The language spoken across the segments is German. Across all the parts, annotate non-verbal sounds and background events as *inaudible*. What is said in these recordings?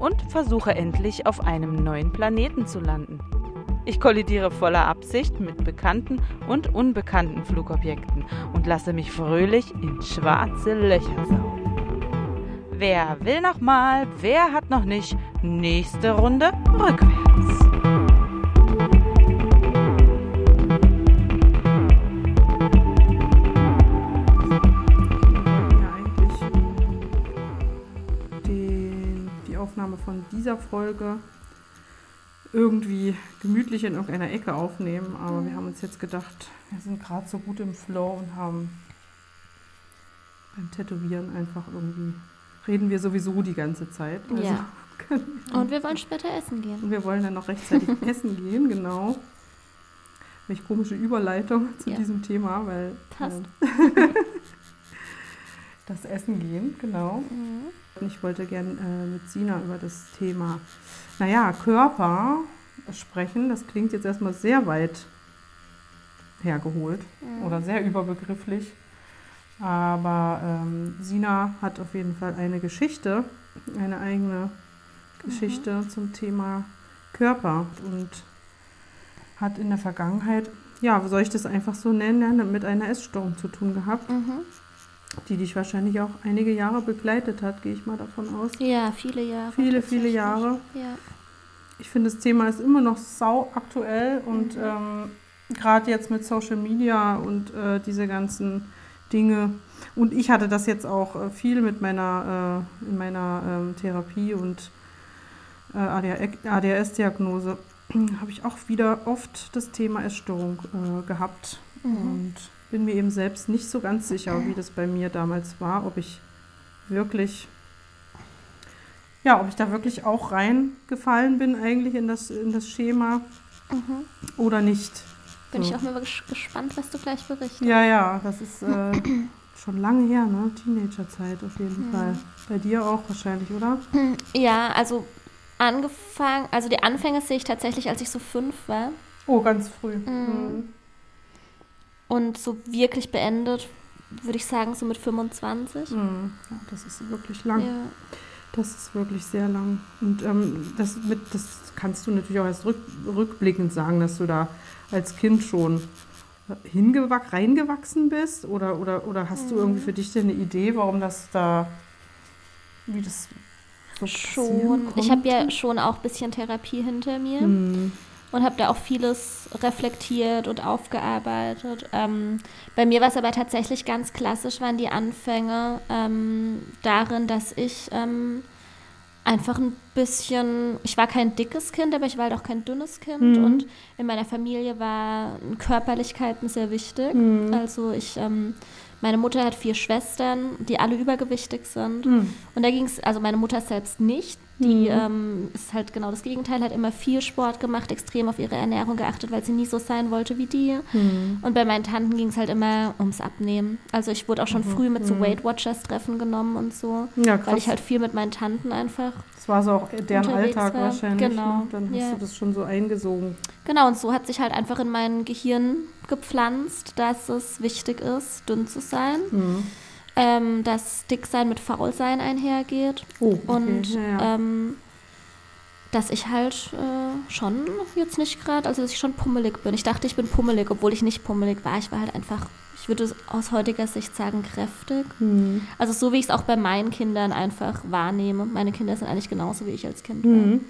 und versuche endlich auf einem neuen Planeten zu landen. Ich kollidiere voller Absicht mit bekannten und unbekannten Flugobjekten und lasse mich fröhlich in schwarze Löcher saugen. Wer will noch mal? Wer hat noch nicht? Nächste Runde rückwärts. Von dieser Folge irgendwie gemütlich in irgendeiner Ecke aufnehmen. Aber wir haben uns jetzt gedacht, wir sind gerade so gut im Flow und haben beim Tätowieren einfach irgendwie, reden wir sowieso die ganze Zeit. Also Ja. *laughs* Und wir wollen später essen gehen. Und wir wollen dann noch rechtzeitig *laughs* essen gehen, genau. Welche komische Überleitung zu Ja. diesem Thema, weil Passt. äh, *laughs* das Essen gehen, genau. Mhm. Ich wollte gern äh, mit Sina über das Thema, naja, Körper sprechen. Das klingt jetzt erstmal sehr weit hergeholt Mhm. oder sehr überbegrifflich. Aber ähm, Sina hat auf jeden Fall eine Geschichte, eine eigene Geschichte zum Thema Körper und hat in der Vergangenheit, ja, soll ich das einfach so nennen, mit einer Essstörung zu tun gehabt, Mhm. Die dich wahrscheinlich auch einige Jahre begleitet hat, gehe ich mal davon aus. Ja, viele Jahre. Viele, viele. Jahre. Ja. Ich finde, das Thema ist immer noch sau aktuell und ähm, gerade jetzt mit Social Media und äh, diese ganzen Dinge. Und ich hatte das jetzt auch äh, viel mit meiner, äh, in meiner ähm, Therapie und äh, ADHS-Diagnose. *clears throat* Habe ich auch wieder oft das Thema Essstörung äh, gehabt Mhm. und bin mir eben selbst nicht so ganz sicher, wie das bei mir damals war, ob ich wirklich ja, ob ich da wirklich auch reingefallen bin eigentlich in das, in das Schema Mhm. oder nicht. Bin So. ich auch mal ges- gespannt, was du gleich berichtest. Ja, ja, das ist äh, *clears throat* schon lange her, ne? Teenagerzeit auf jeden Mhm. Fall. Bei dir auch wahrscheinlich, oder? Ja, also angefangen, also die Anfänge sehe ich tatsächlich, als ich so fünf war. Oh, ganz früh. Mhm. Und so wirklich beendet, würde ich sagen, so mit 25. Mhm. Ja, das ist wirklich lang. Ja. Das ist wirklich sehr lang. Und ähm, das, mit, das kannst du natürlich auch erst rück, rückblickend sagen, dass du da als Kind schon hingewack, reingewachsen bist? Oder, oder, oder hast du Mhm. irgendwie für dich denn eine Idee, warum das da, wie das so Schon. Ich habe ja schon auch ein bisschen Therapie hinter mir. Mhm. Und habe da auch vieles reflektiert und aufgearbeitet. Ähm, bei mir war es aber tatsächlich ganz klassisch, waren die Anfänge ähm, darin, dass ich ähm, einfach ein bisschen, ich war kein dickes Kind, aber ich war halt auch kein dünnes Kind Mhm. und in meiner Familie waren Körperlichkeiten sehr wichtig. Mhm. Also ich, ähm, meine Mutter hat vier Schwestern, die alle übergewichtig sind. Mhm. Und da ging es, also meine Mutter selbst nicht. Die Mhm. ähm, ist halt genau das Gegenteil, hat immer viel Sport gemacht, extrem auf ihre Ernährung geachtet, weil sie nie so sein wollte wie die. Mhm. Und bei meinen Tanten ging es halt immer ums Abnehmen. Also ich wurde auch schon früh mit so Weight Watchers Treffen genommen und so, Mhm. Ja, weil ich halt viel mit meinen Tanten einfach. das war so auch deren Alltag war. wahrscheinlich. Genau, Ne? Dann hast ja. du das schon so eingesogen. Genau, und so hat sich halt einfach in mein Gehirn gepflanzt, dass es wichtig ist, dünn zu sein. Ähm, dass Dicksein mit Faulsein einhergeht. Oh, okay. Und ja. Ähm, dass ich halt äh, schon jetzt nicht gerade, also dass ich schon pummelig bin. Ich dachte, ich bin pummelig, obwohl ich nicht pummelig war. Ich war halt einfach, ich würde aus heutiger Sicht sagen, kräftig. Mhm. Also so wie ich es auch bei meinen Kindern einfach wahrnehme. Meine Kinder sind eigentlich genauso wie ich als Kind war. Mhm.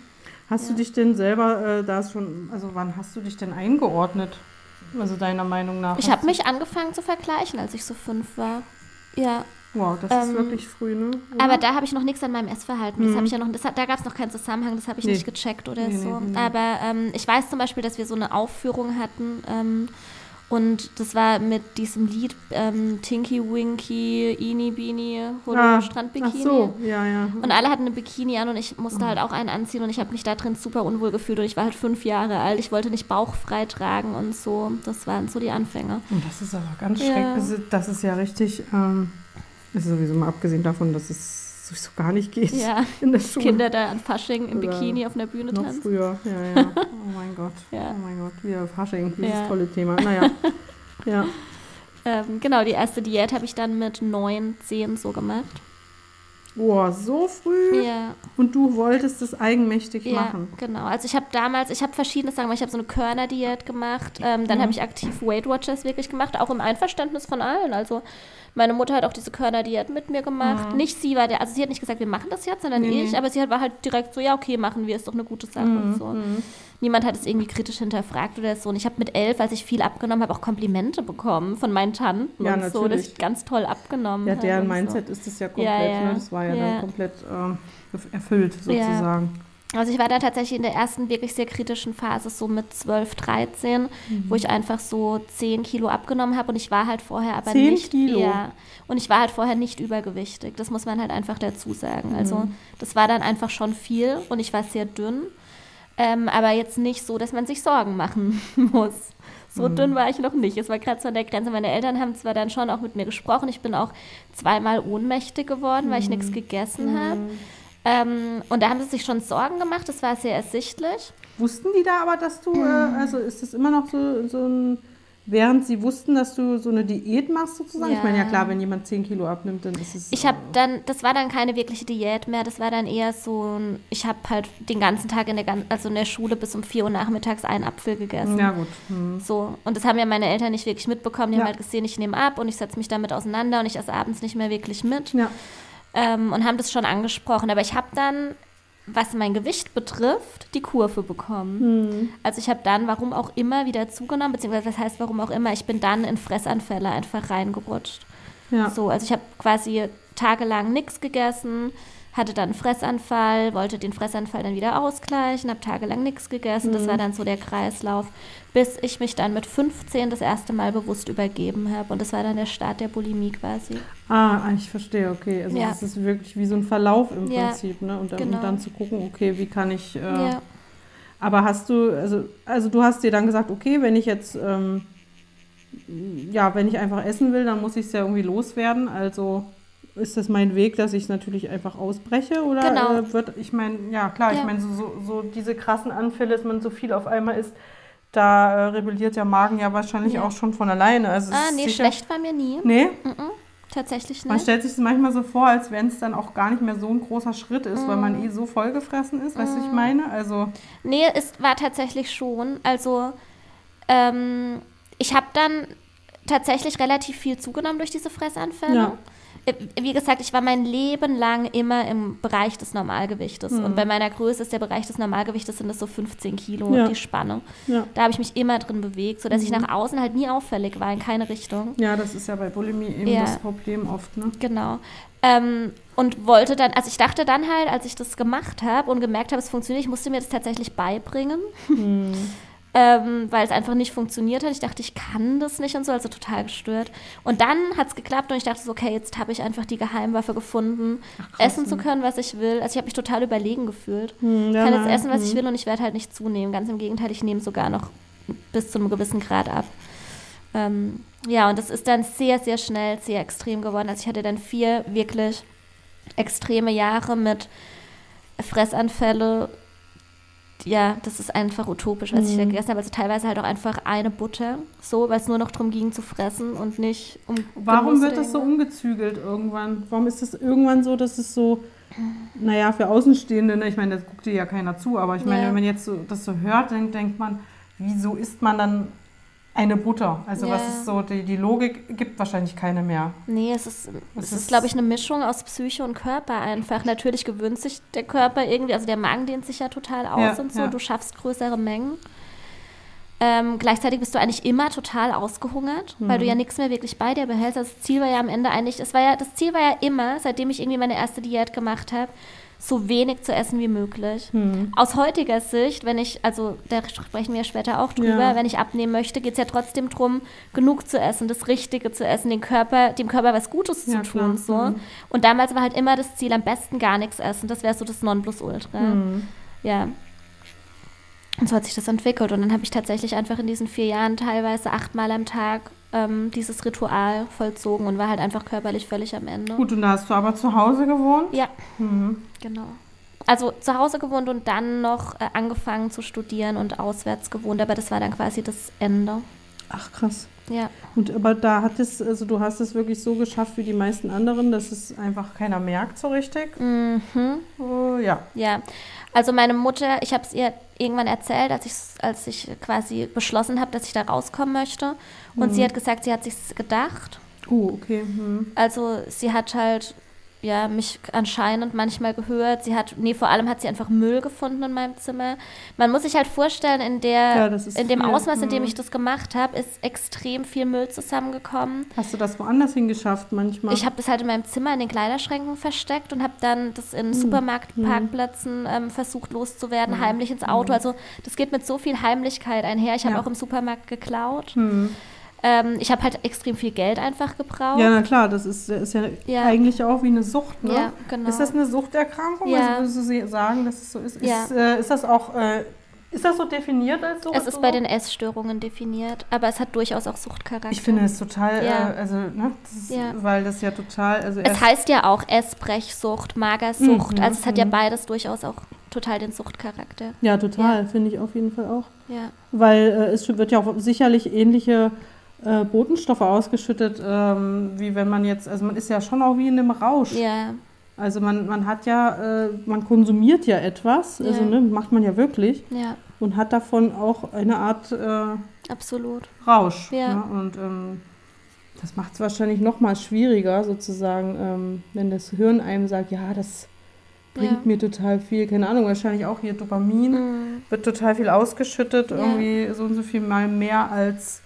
Hast Ja. du dich denn selber äh, da schon, also wann hast du dich denn eingeordnet? Also deiner Meinung nach? Ich habe mich angefangen zu vergleichen, als ich so fünf war. Ja, Wow, das ist ähm, wirklich früh, ne? Oder? aber da habe ich noch nichts an meinem Essverhalten. Das Mhm. habe ich ja noch, das da gab es noch keinen Zusammenhang, das habe ich Nee. nicht gecheckt oder Nee, so. nee. Aber ähm, ich weiß zum Beispiel, dass wir so eine Aufführung hatten ähm, Und das war mit diesem Lied ähm, Tinky Winky, Eeny Beanie, Holo Ah, Strandbikini. Ach so, ja, ja. Und alle hatten eine Bikini an und ich musste halt auch einen anziehen und ich habe mich da drin super unwohl gefühlt und ich war halt fünf Jahre alt. Ich wollte nicht bauchfrei tragen und so. Das waren so die Anfänge. Und das ist aber ganz Ja. schrecklich. Das ist- Das ist ja richtig, ähm, ist sowieso mal abgesehen davon, dass es sowieso gar nicht geht Ja, *laughs* in der Schule. Kinder da an Fasching im Oder Bikini auf einer Bühne Noch tanzen. früher, ja, ja. *laughs* Oh mein Gott. Ja. Oh mein Gott, wieder Fasching, dieses Ja. tolle Thema. Naja, *laughs* ja. Ähm, genau, die erste Diät habe ich dann mit neun, zehn so gemacht. Boah, so früh. Ja, Und du wolltest es eigenmächtig ja, machen. genau. Also ich habe damals, ich habe verschiedene Sachen gemacht. Ich habe so eine Körnerdiät gemacht. Ähm, dann Mhm. habe ich aktiv Weight Watchers wirklich gemacht, auch im Einverständnis von allen. Also meine Mutter hat auch diese Körnerdiät mit mir gemacht. Nicht sie war der, also sie hat nicht gesagt, wir machen das jetzt, sondern Mhm. Ich. Aber sie hat, war halt direkt so, ja okay, machen wir, ist doch eine gute Sache und so. Mhm. Niemand hat es irgendwie kritisch hinterfragt oder so. Und ich habe mit elf, als ich viel abgenommen habe, auch Komplimente bekommen von meinen Tanten Ja, und so, dass natürlich. ich ganz toll abgenommen Ja, habe. deren Mindset ist es ja komplett, Ja, ja. Ne? das war ja, dann komplett ähm, erfüllt sozusagen. So. Also ich war da tatsächlich in der ersten wirklich sehr kritischen Phase, so mit 12, 13, wo ich einfach so 10 Kilo abgenommen habe und ich war halt vorher aber 10 nicht. Kilo? Ja, und ich war halt vorher nicht übergewichtig. Das muss man halt einfach dazu sagen. Also Mhm. das war dann einfach schon viel und ich war sehr dünn. Ähm, aber jetzt nicht so, dass man sich Sorgen machen *laughs* muss. So Mhm. dünn war ich noch nicht. Es war gerade so an der Grenze. Meine Eltern haben zwar dann schon auch mit mir gesprochen. Ich bin auch zweimal ohnmächtig geworden, weil ich Mhm. nichts gegessen habe. Ähm, und da haben sie sich schon Sorgen gemacht. Das war sehr ersichtlich. Wussten die da aber, dass du, Mhm. äh, also ist das immer noch so, so ein, während sie wussten, dass du so eine Diät machst sozusagen? Ich Ja. meine, ja klar, wenn jemand 10 Kilo abnimmt, dann ist es... Ich habe dann, das war dann keine wirkliche Diät mehr. Das war dann eher so, ein, ich habe halt den ganzen Tag in der, also in der Schule bis um 4 Uhr nachmittags einen Apfel gegessen. Ja gut. Hm. So, und das haben ja meine Eltern nicht wirklich mitbekommen. Die Ja. haben halt gesehen, ich nehme ab und ich setze mich damit auseinander und ich esse abends nicht mehr wirklich mit. Ja. Ähm, und haben das schon angesprochen. Aber ich habe dann, was mein Gewicht betrifft, die Kurve bekommen. Hm. Also ich habe dann, warum auch immer, wieder zugenommen, beziehungsweise was heißt warum auch immer, ich bin dann in Fressanfälle einfach reingerutscht. Ja. So, also ich habe quasi tagelang nichts gegessen, hatte dann einen Fressanfall, wollte den Fressanfall dann wieder ausgleichen, habe tagelang nichts gegessen. Das war dann so der Kreislauf, bis ich mich dann mit 15 das erste Mal bewusst übergeben habe. Und das war dann der Start der Bulimie quasi. Ah, ich verstehe, okay. Also Ja. das ist wirklich wie so ein Verlauf im Ja, Prinzip, ne? Und dann, genau. und dann zu gucken, okay, wie kann ich... Äh, Ja. Aber hast du, also, also du hast dir dann gesagt, okay, wenn ich jetzt, ähm, ja, wenn ich einfach essen will, dann muss ich es ja irgendwie loswerden. Also ist das mein Weg, dass ich es natürlich einfach ausbreche? Oder Genau. äh, wird, ich meine, ja klar, Ja. ich meine, so, so, so diese krassen Anfälle, dass man so viel auf einmal isst, da äh, rebelliert der Magen ja wahrscheinlich Ja. auch schon von alleine. Also Ah, nee, sicher, schlecht war mir nie. Nee, Mhm, tatsächlich man nicht. stellt sich das manchmal so vor, als wenn es dann auch gar nicht mehr so ein großer Schritt ist, weil Mhm. man eh so vollgefressen ist, weißt du, ich meine? Also, Nee, es war tatsächlich schon. Also, ähm, ich habe dann tatsächlich relativ viel zugenommen durch diese Fressanfälle. Ja. Äh, Wie gesagt, ich war mein Leben lang immer im Bereich des Normalgewichtes. Mhm. Und bei meiner Größe ist der Bereich des Normalgewichtes sind das so 15 Kilo, Ja. die Spanne. ja. Da habe ich mich immer drin bewegt, sodass Mhm. ich nach außen halt nie auffällig war, in keine Richtung. Ja, das ist ja bei Bulimie eben Ja. das Problem oft, ne? Genau. Ähm, und wollte dann, also ich dachte dann halt, als ich das gemacht habe und gemerkt habe, es funktioniert, ich musste mir das tatsächlich beibringen, Hm. *laughs* ähm, weil es einfach nicht funktioniert hat. Ich dachte, ich kann das nicht und so, also total gestört. Und dann hat es geklappt und ich dachte so, okay, jetzt habe ich einfach die Geheimwaffe gefunden, krass, essen zu ne? können, was ich will. Also ich habe mich total überlegen gefühlt. Hm, Ich kann jetzt na, essen, was ich hm. will und ich werde halt nicht zunehmen. Ganz im Gegenteil, ich nehme sogar noch bis zu einem gewissen Grad ab. Ähm, ja, und das ist dann sehr, sehr schnell, sehr extrem geworden. Also ich hatte dann vier wirklich extreme Jahre mit Fressanfälle. Ja, das ist einfach utopisch, was ich da Mhm. gegessen habe. Also teilweise halt auch einfach eine Butter, so, weil es nur noch darum ging zu fressen und nicht um. Warum Genuss wird das so umgezügelt irgendwann? Warum ist das irgendwann so, dass es so, naja, für Außenstehende, ne? ich meine, das guckt dir ja keiner zu, aber ich meine, Ja. wenn man jetzt so, das so hört, dann denkt man, wieso isst man dann eine Butter? Also was Ja. ist so, die, die Logik gibt wahrscheinlich keine mehr. Nee, es ist, Es es ist- ist, glaube ich, eine Mischung aus Psyche und Körper einfach. Natürlich gewöhnt sich der Körper irgendwie, also der Magen dehnt sich ja total aus Ja, und so. ja. Du schaffst größere Mengen. Ähm, gleichzeitig bist du eigentlich immer total ausgehungert, weil Mhm. du ja nichts mehr wirklich bei dir behältst. Das Ziel war ja am Ende eigentlich, es war ja, das Ziel war ja immer, seitdem ich irgendwie meine erste Diät gemacht habe, so wenig zu essen wie möglich. Hm. Aus heutiger Sicht, wenn ich, also da sprechen wir später auch drüber, Ja. wenn ich abnehmen möchte, geht es ja trotzdem darum, genug zu essen, das Richtige zu essen, den Körper, dem Körper was Gutes Ja, zu klar. tun. So. Mhm. Und damals war halt immer das Ziel, am besten gar nichts essen. Das wäre so das Nonplusultra. Hm. Ja. Und so hat sich das entwickelt. Und dann habe ich tatsächlich einfach in diesen vier Jahren teilweise achtmal am Tag ähm, dieses Ritual vollzogen und war halt einfach körperlich völlig am Ende. Gut, und da hast du aber zu Hause gewohnt? Ja, Mhm. genau. Also zu Hause gewohnt und dann noch äh, angefangen zu studieren und auswärts gewohnt, aber das war dann quasi das Ende. Ach, krass. Ja, Und aber da hat es, also du hast es wirklich so geschafft wie die meisten anderen, dass es einfach keiner merkt so richtig. mhm. Äh, ja. ja. Also meine Mutter, ich habe es ihr irgendwann erzählt, als ich, als ich quasi beschlossen habe, dass ich da rauskommen möchte. Und sie hat gesagt, sie hat sich's gedacht. Oh, okay. Hm. Also sie hat halt ja mich anscheinend manchmal gehört. Sie hat, nee, vor allem hat sie einfach Müll gefunden in meinem Zimmer. Man muss sich halt vorstellen, in der, Ja, in dem viel. Ausmaß, in dem Mhm. ich das gemacht habe, ist extrem viel Müll zusammengekommen. Hast du das woanders hingeschafft manchmal? Ich habe das halt in meinem Zimmer in den Kleiderschränken versteckt und habe dann das in Mhm. Supermarktparkplätzen ähm, versucht loszuwerden, heimlich ins Auto. Also das geht mit so viel Heimlichkeit einher. Ich habe Ja. auch im Supermarkt geklaut. hm. Ähm, ich habe halt extrem viel Geld einfach gebraucht. Ja, na klar, das ist, ist ja, Ja. eigentlich auch wie eine Sucht, ne? Ja, genau. Ist das eine Suchterkrankung? Ja. Also würdest du sie- sagen, dass es so ist? Ja. Ist, äh, ist das auch, äh, ist das so definiert als Sucht? Es ist bei den Essstörungen definiert, aber es hat durchaus auch Suchtcharakter. Ich finde es total, Ja. äh, also, ne, das ist, Ja. weil das ja total, also es heißt ja auch Essbrechsucht, Magersucht. Mhm, also es hat ja mhm. beides durchaus auch total den Suchtcharakter. ja, total, finde ich auf jeden Fall auch. Ja. Weil äh, es wird ja auch sicherlich ähnliche äh, Botenstoffe ausgeschüttet, ähm, wie wenn man jetzt, also man ist ja schon auch wie in einem Rausch. Ja, Also man, man hat ja, äh, man konsumiert ja etwas, also Ja. ne, macht man ja wirklich ja, und hat davon auch eine Art äh, absolut. Rausch. Ja. Ne? Und ähm, das macht es wahrscheinlich noch mal schwieriger, sozusagen, ähm, wenn das Hirn einem sagt, ja, das bringt Ja. mir total viel, keine Ahnung, wahrscheinlich auch hier Dopamin Mhm. wird total viel ausgeschüttet, irgendwie so und so viel mal mehr als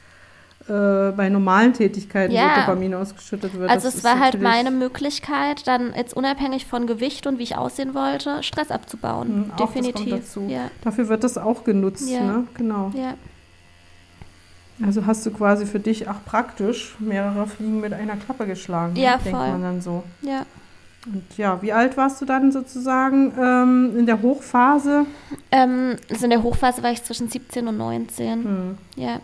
äh, bei normalen Tätigkeiten, Ja. Dopamin ausgeschüttet wird. Also Das es war halt meine Möglichkeit, dann jetzt unabhängig von Gewicht und wie ich aussehen wollte, Stress abzubauen. Mhm, Definitiv. Ja, Dafür wird das auch genutzt, Ja. ne? Genau. Also hast du quasi für dich auch praktisch mehrere Fliegen mit einer Klappe geschlagen, Ja, denkt voll. man dann so. ja. Und ja, wie alt warst du dann sozusagen ähm, in der Hochphase? Ähm, also in der Hochphase war ich zwischen 17 und 19. Hm. Ja.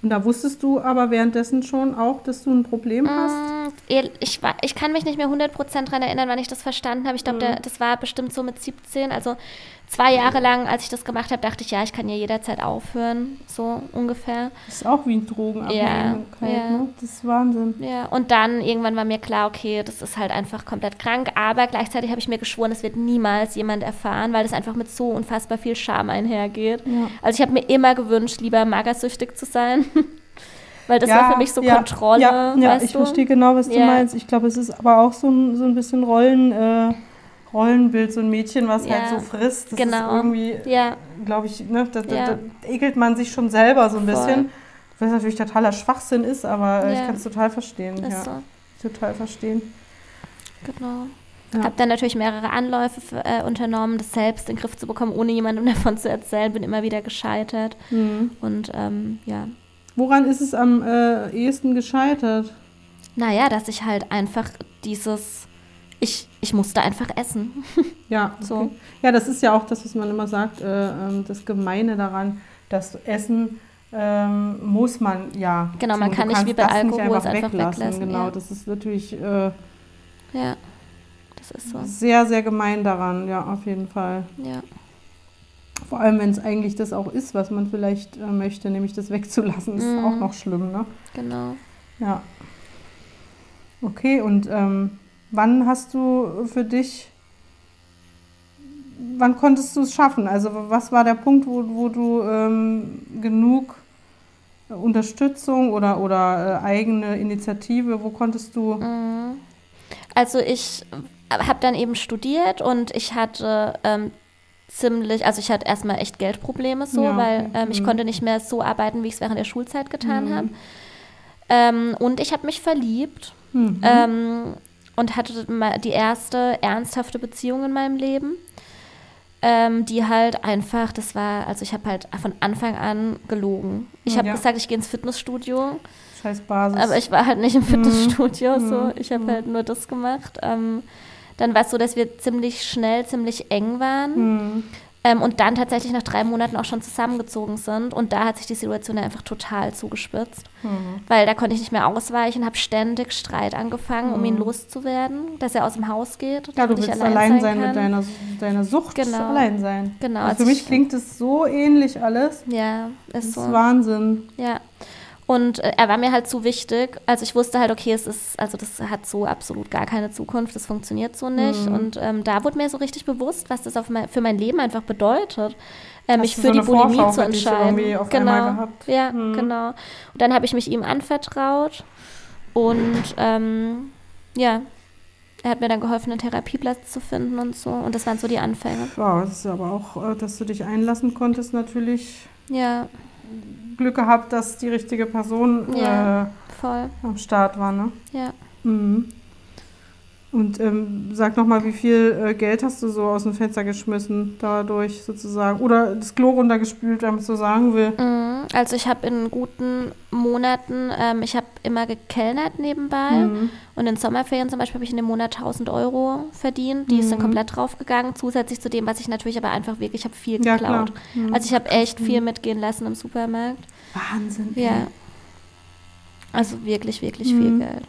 Und da wusstest du aber währenddessen schon auch, dass du ein Problem hast? Mm, ehr- Ich, ich kann mich nicht mehr 100% daran erinnern, wann ich das verstanden habe. Ich glaube, Mhm. das war bestimmt so mit 17. Also zwei Jahre lang, als ich das gemacht habe, dachte ich, ja, ich kann ja jederzeit aufhören. So ungefähr. Das ist auch wie ein Drogenabhängigkeit, ja. ne? Das ist Wahnsinn. Ja, und dann irgendwann war mir klar, okay, das ist halt einfach komplett krank. Aber gleichzeitig habe ich mir geschworen, es wird niemals jemand erfahren, weil das einfach mit so unfassbar viel Scham einhergeht. Ja. Also ich habe mir immer gewünscht, lieber magersüchtig zu sein. *laughs* weil das Ja, war für mich so ja, Kontrolle. Ja, ja ich du? verstehe genau, was du Ja. meinst. Ich glaube, es ist aber auch so ein, so ein bisschen Rollen, äh, Rollenbild, so ein Mädchen, was Ja, halt so frisst. Das genau. ist irgendwie, Ja, glaube ich, ne, da, da, Ja. da ekelt man sich schon selber so ein Voll. bisschen. Was natürlich totaler Schwachsinn ist, aber ich kann es total verstehen. ist ja, so. total verstehen. Genau. Ja. Habe dann natürlich mehrere Anläufe äh, unternommen, das selbst in den Griff zu bekommen, ohne jemandem *laughs* davon zu erzählen. Bin immer wieder gescheitert. Mhm. Und ähm, ja, Woran ist es am äh, ehesten gescheitert? naja, dass ich halt einfach dieses, ich, ich musste einfach essen. *laughs* Ja, So. okay. ja, das ist ja auch das, was man immer sagt, äh, ähm, das Gemeine daran, dass Essen ähm, muss man ja. Genau, man kann nicht wie bei Alkohol es einfach einfach weglassen. weglassen, Genau, ja. das ist natürlich äh, Ja, das ist so. sehr, sehr gemein daran, ja, auf jeden Fall. Ja, Vor allem, wenn es eigentlich das auch ist, was man vielleicht äh, möchte, nämlich das wegzulassen, ist Mhm. auch noch schlimm, ne? genau. Ja. Okay, und ähm, wann hast du für dich, wann konntest du es schaffen? Also was war der Punkt, wo, wo du ähm, genug Unterstützung oder, oder äh, eigene Initiative, wo konntest du... Mhm. Also ich habe dann eben studiert und ich hatte ähm, ziemlich, also ich hatte erstmal echt Geldprobleme so, Ja, weil ähm, ich Mhm. konnte nicht mehr so arbeiten, wie ich es während der Schulzeit getan Mhm. habe. Ähm, und ich habe mich verliebt. Mhm. Ähm, und hatte die erste ernsthafte Beziehung in meinem Leben, ähm, die halt einfach, das war, also ich habe halt von Anfang an gelogen. Ich habe Ja. gesagt, ich gehe ins Fitnessstudio, Scheiß Basis. aber ich war halt nicht im Fitnessstudio, so. Mhm. Ich habe Mhm. halt nur das gemacht. Ähm, dann war es so, dass wir ziemlich schnell, ziemlich eng waren. Hm. Ähm, und dann tatsächlich nach drei Monaten auch schon zusammengezogen sind. Und da hat sich die Situation einfach total zugespitzt. Hm. Weil da konnte ich nicht mehr ausweichen, habe ständig Streit angefangen, um ihn Mhm. loszuwerden, dass er aus dem Haus geht. Ja, du willst allein sein, mit kann. deiner, deiner Sucht. Genau. Allein sein. Genau, Also also für mich ich- klingt es so ähnlich alles. Ja, Das ist ist so. Wahnsinn. Ja. Und äh, er war mir halt zu wichtig. Also ich wusste halt, okay, es ist, also das hat so absolut gar keine Zukunft, das funktioniert so nicht. Mhm. Und ähm, da wurde mir so richtig bewusst, was das mein, für mein Leben einfach bedeutet, äh, mich für so die Bulimie Vorschau zu entscheiden. genau. Ja, Mhm. genau. Und dann habe ich mich ihm anvertraut und ähm, ja, er hat mir dann geholfen, einen Therapieplatz zu finden und so. Und das waren so die Anfänge. Ja, das ist aber auch, äh, dass du dich einlassen konntest, natürlich Ja, Glück gehabt, dass die richtige Person Ja. äh, am Start war, ne? Ja. Mhm. Und ähm, sag nochmal, wie viel äh, Geld hast du so aus dem Fenster geschmissen dadurch sozusagen? Oder das Klo runtergespült, wenn man es so sagen will? Mhm. Also ich habe in guten Monaten, ähm, ich habe immer gekellnert nebenbei Mhm. und in Sommerferien zum Beispiel habe ich in dem Monat 1000 Euro verdient. Die ist dann Mhm. komplett draufgegangen, zusätzlich zu dem, was ich natürlich aber einfach wirklich, ich habe viel Ja, geklaut. Mhm. Also ich habe echt viel mitgehen lassen im Supermarkt. Wahnsinn. ey. Ja. Also wirklich, wirklich viel Mhm. Geld.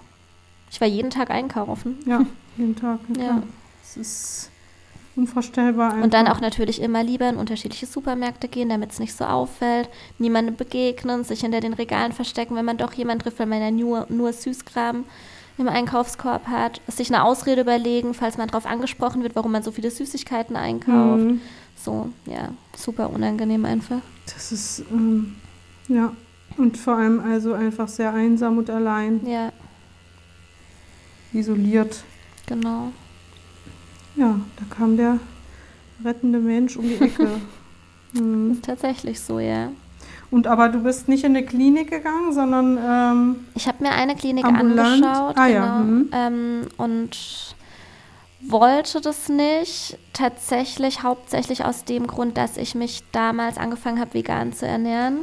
Ich war jeden Tag einkaufen. Ja, *laughs* jeden Tag. Ja. Ja. Das ist unvorstellbar. Und dann einfach. auch natürlich immer lieber in unterschiedliche Supermärkte gehen, damit es nicht so auffällt. Niemandem begegnen, sich hinter den Regalen verstecken, wenn man doch jemanden trifft, weil man ja nur, nur Süßkram im Einkaufskorb hat. Sich eine Ausrede überlegen, falls man darauf angesprochen wird, warum man so viele Süßigkeiten einkauft. Mhm. So, ja, super unangenehm einfach. Das ist, ähm, ja. Und vor allem also einfach sehr einsam und allein, Ja, isoliert. genau. Ja, da kam der rettende Mensch um die Ecke. *laughs* Ist tatsächlich so, ja. Und aber du bist nicht in eine Klinik gegangen, sondern ähm, Ich habe mir eine Klinik Ambulant? angeschaut Ah, genau, ja, mhm. ähm, und wollte das nicht. Tatsächlich hauptsächlich aus dem Grund, dass ich mich damals angefangen habe, vegan zu ernähren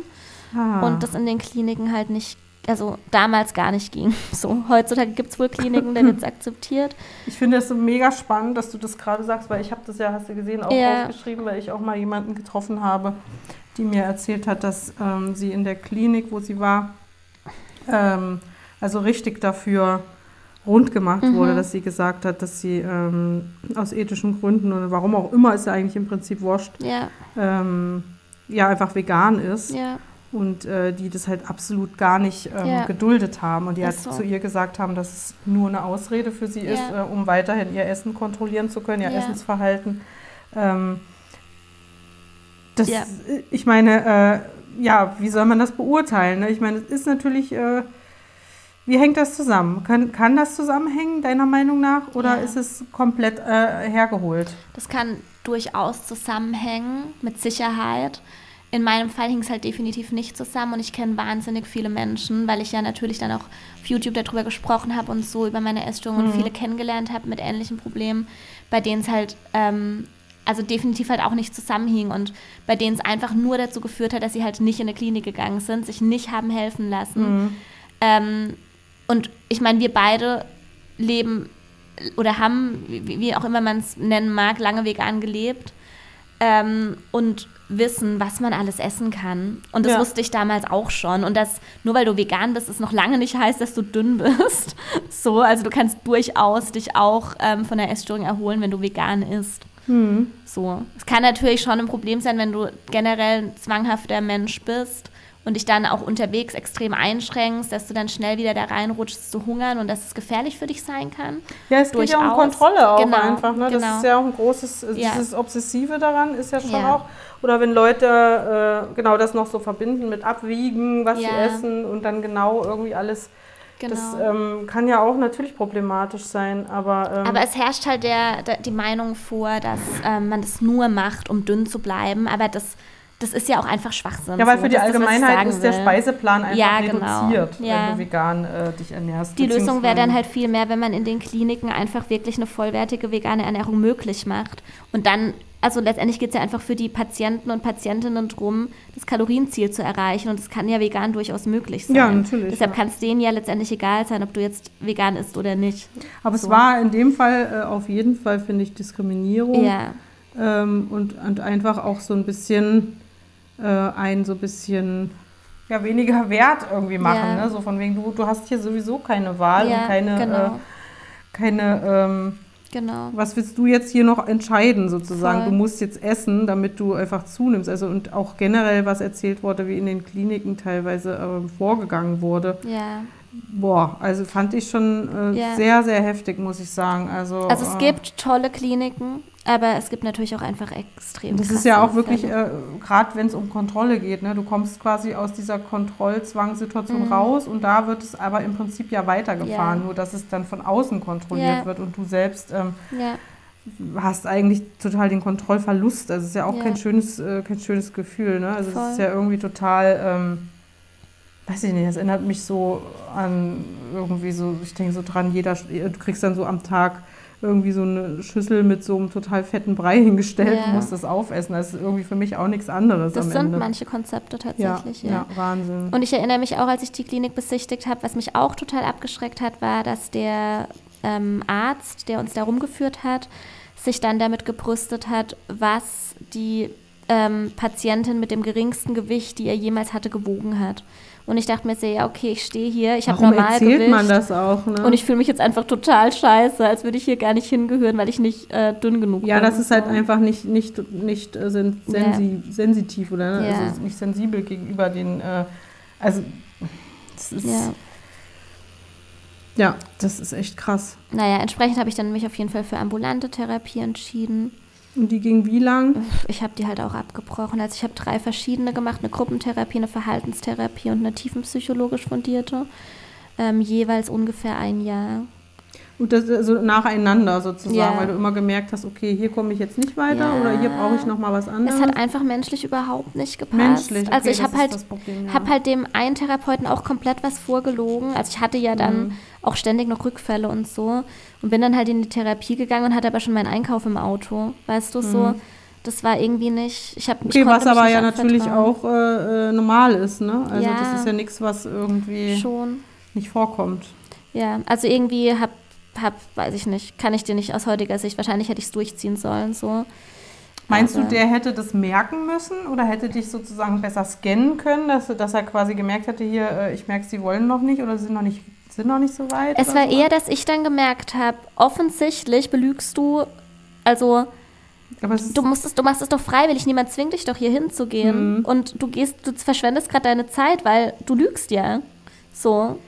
ah, und das in den Kliniken halt nicht, also damals gar nicht ging. *laughs* So, heutzutage gibt es wohl Kliniken, da wird es *laughs* akzeptiert. ich finde es so mega spannend, dass du das gerade sagst, weil ich habe das ja, hast du gesehen, auch Ja. aufgeschrieben, weil ich auch mal jemanden getroffen habe, die mir erzählt hat, dass ähm, sie in der Klinik, wo sie war, ähm, also richtig dafür rund gemacht Mhm. wurde, dass sie gesagt hat, dass sie ähm, aus ethischen Gründen oder warum auch immer, ist ja eigentlich im Prinzip wurscht, Ja, ähm, ja einfach vegan ist. ja, und äh, die das halt absolut gar nicht ähm, Ja. geduldet haben. Und die halt Ist so. zu ihr gesagt haben, dass es nur eine Ausrede für sie ist, Ja. äh, um weiterhin ihr Essen kontrollieren zu können, ihr Ja. Essensverhalten. Ähm, das, ich meine, äh, ja, wie soll man das beurteilen? Ne? Ich meine, es ist natürlich, äh, wie hängt das zusammen? Kann, kann das zusammenhängen, deiner Meinung nach? Oder ist es komplett äh, hergeholt? das kann durchaus zusammenhängen, mit Sicherheit. In meinem Fall hing es halt definitiv nicht zusammen und ich kenne wahnsinnig viele Menschen, weil ich ja natürlich dann auch auf YouTube darüber gesprochen habe und so über meine Essstörung und viele kennengelernt habe mit ähnlichen Problemen, bei denen es halt, ähm, also definitiv halt auch nicht zusammenhing und bei denen es einfach nur dazu geführt hat, dass sie halt nicht in eine Klinik gegangen sind, sich nicht haben helfen lassen. Ähm, und ich meine, wir beide leben oder haben, wie, wie auch immer man es nennen mag, lange vegan gelebt ähm, und wissen, was man alles essen kann. Und das Ja. wusste ich damals auch schon. Und das, nur weil du vegan bist, ist noch lange nicht heißt, dass du dünn bist. *laughs* So, also du kannst durchaus dich auch ähm, von der Essstörung erholen, wenn du vegan isst. Hm. So. Es kann natürlich schon ein Problem sein, wenn du generell ein zwanghafter Mensch bist und dich dann auch unterwegs extrem einschränkst, dass du dann schnell wieder da reinrutschst zu hungern und dass es gefährlich für dich sein kann. Ja, es geht ja um Durchaus. Kontrolle auch Genau, einfach. Ne? Das genau. ist ja auch ein großes, äh, Ja. dieses Obsessive daran ist ja schon Ja. auch. Oder wenn Leute äh, genau das noch so verbinden mit Abwiegen, was sie Ja. essen und dann genau irgendwie alles. Genau. Das ähm, kann ja auch natürlich problematisch sein, aber, ähm, Aber es herrscht halt der, der, die Meinung vor, dass ähm, man das nur macht, um dünn zu bleiben. Aber das das ist ja auch einfach Schwachsinn. Ja, weil so, für die das, Allgemeinheit ist der. Speiseplan einfach Ja, genau. reduziert, Ja. wenn du vegan äh, dich ernährst. Die Lösung wäre dann halt viel mehr, wenn man in den Kliniken einfach wirklich eine vollwertige vegane Ernährung möglich macht. Und dann, also letztendlich geht es ja einfach für die Patienten und Patientinnen drum, das Kalorienziel zu erreichen. Und das kann ja vegan durchaus möglich sein. Ja, natürlich, Deshalb ja. kann es denen ja letztendlich egal sein, ob du jetzt vegan isst oder nicht. Aber es so. war in dem Fall äh, auf jeden Fall, finde ich, Diskriminierung. Ja, ähm, und, und einfach auch so ein bisschen äh, ein so bisschen ja, weniger Wert irgendwie machen. Ja. Ne? So von wegen, du, du hast hier sowieso keine Wahl ja und keine, genau. äh, keine ähm, genau. was willst du jetzt hier noch entscheiden sozusagen? Voll. Du musst jetzt essen, damit du einfach zunimmst. Also und auch generell, was erzählt wurde, wie in den Kliniken teilweise äh, vorgegangen wurde. Ja. Boah, also fand ich schon äh, Ja. sehr, sehr heftig, muss ich sagen. Also, Also es äh, gibt tolle Kliniken, aber es gibt natürlich auch einfach extrem Das ist ja auch wirklich, äh, gerade wenn es um Kontrolle geht, ne? du kommst quasi aus dieser Kontrollzwangssituation Mhm. raus und da wird es aber im Prinzip ja weitergefahren, Ja. nur dass es dann von außen kontrolliert Ja. wird und du selbst ähm, Ja, hast eigentlich total den Kontrollverlust. Also es ist ja auch kein schönes, äh, kein schönes Gefühl. Ne? Also es Voll. ist ja irgendwie total, ähm, weiß ich nicht, das erinnert mich so an irgendwie so, ich denke so dran, jeder, du kriegst dann so am Tag irgendwie so eine Schüssel mit so einem total fetten Brei hingestellt Ja. und musst das aufessen. Das ist irgendwie für mich auch nichts anderes das sind Ende. manche Konzepte ja, tatsächlich. ja. Wahnsinn. Und ich erinnere mich auch, als ich die Klinik besichtigt habe, was mich auch total abgeschreckt hat, war, dass der ähm, Arzt, der uns da rumgeführt hat, sich dann damit gebrüstet hat, was die ähm, Patientin mit dem geringsten Gewicht, die er jemals hatte, gewogen hat. Und ich dachte mir sehr, ja, okay, ich stehe hier, ich habe normal erzählt Gewicht. man das auch? Ne? Und ich fühle mich jetzt einfach total scheiße, als würde ich hier gar nicht hingehören, weil ich nicht äh, dünn genug ja, bin. das ist halt So. einfach nicht, nicht, nicht äh, sen sensi sensitiv oder ne? Ja. also nicht sensibel gegenüber den. Äh, also, das ist. Ja. Ja, das ist echt krass. Naja, entsprechend habe ich dann mich auf jeden Fall für ambulante Therapie entschieden. Und die ging wie lang? Ich habe die halt auch abgebrochen. Also ich habe drei verschiedene gemacht, eine Gruppentherapie, eine Verhaltenstherapie und eine tiefenpsychologisch fundierte. Ähm, jeweils ungefähr ein Jahr. Und das also nacheinander sozusagen, Ja. weil du immer gemerkt hast, okay, hier komme ich jetzt nicht weiter Ja. oder hier brauche ich noch mal was anderes. Es hat einfach menschlich überhaupt nicht gepasst. Menschlich, okay, also ich das habe ist halt, das Problem, ja. hab halt dem einen Therapeuten auch komplett was vorgelogen. Also ich hatte ja dann Mhm. auch ständig noch Rückfälle und so. Und bin dann halt in die Therapie gegangen und hatte aber schon meinen Einkauf im Auto. Weißt du, so. Das war irgendwie nicht. Ich hab, ich Mhm. Okay, was aber ja natürlich auch äh, äh, normal ist, ne? Also Ja. das ist ja nichts, was irgendwie Schon. nicht vorkommt. Ja, also irgendwie hab, hab, weiß ich nicht, kann ich dir nicht aus heutiger Sicht, wahrscheinlich hätte ich es durchziehen sollen, so. Meinst du, der hätte das merken müssen oder hätte dich sozusagen besser scannen können, dass, dass er quasi gemerkt hätte, hier, äh, ich merke, sie wollen noch nicht oder sind noch nicht, sind noch nicht so weit? Es war so? eher, dass ich dann gemerkt habe, offensichtlich belügst du, also du musst es, du machst es doch freiwillig, niemand zwingt dich doch hier hinzugehen. Mhm. Und du gehst, du verschwendest gerade deine Zeit, weil du lügst ja. So.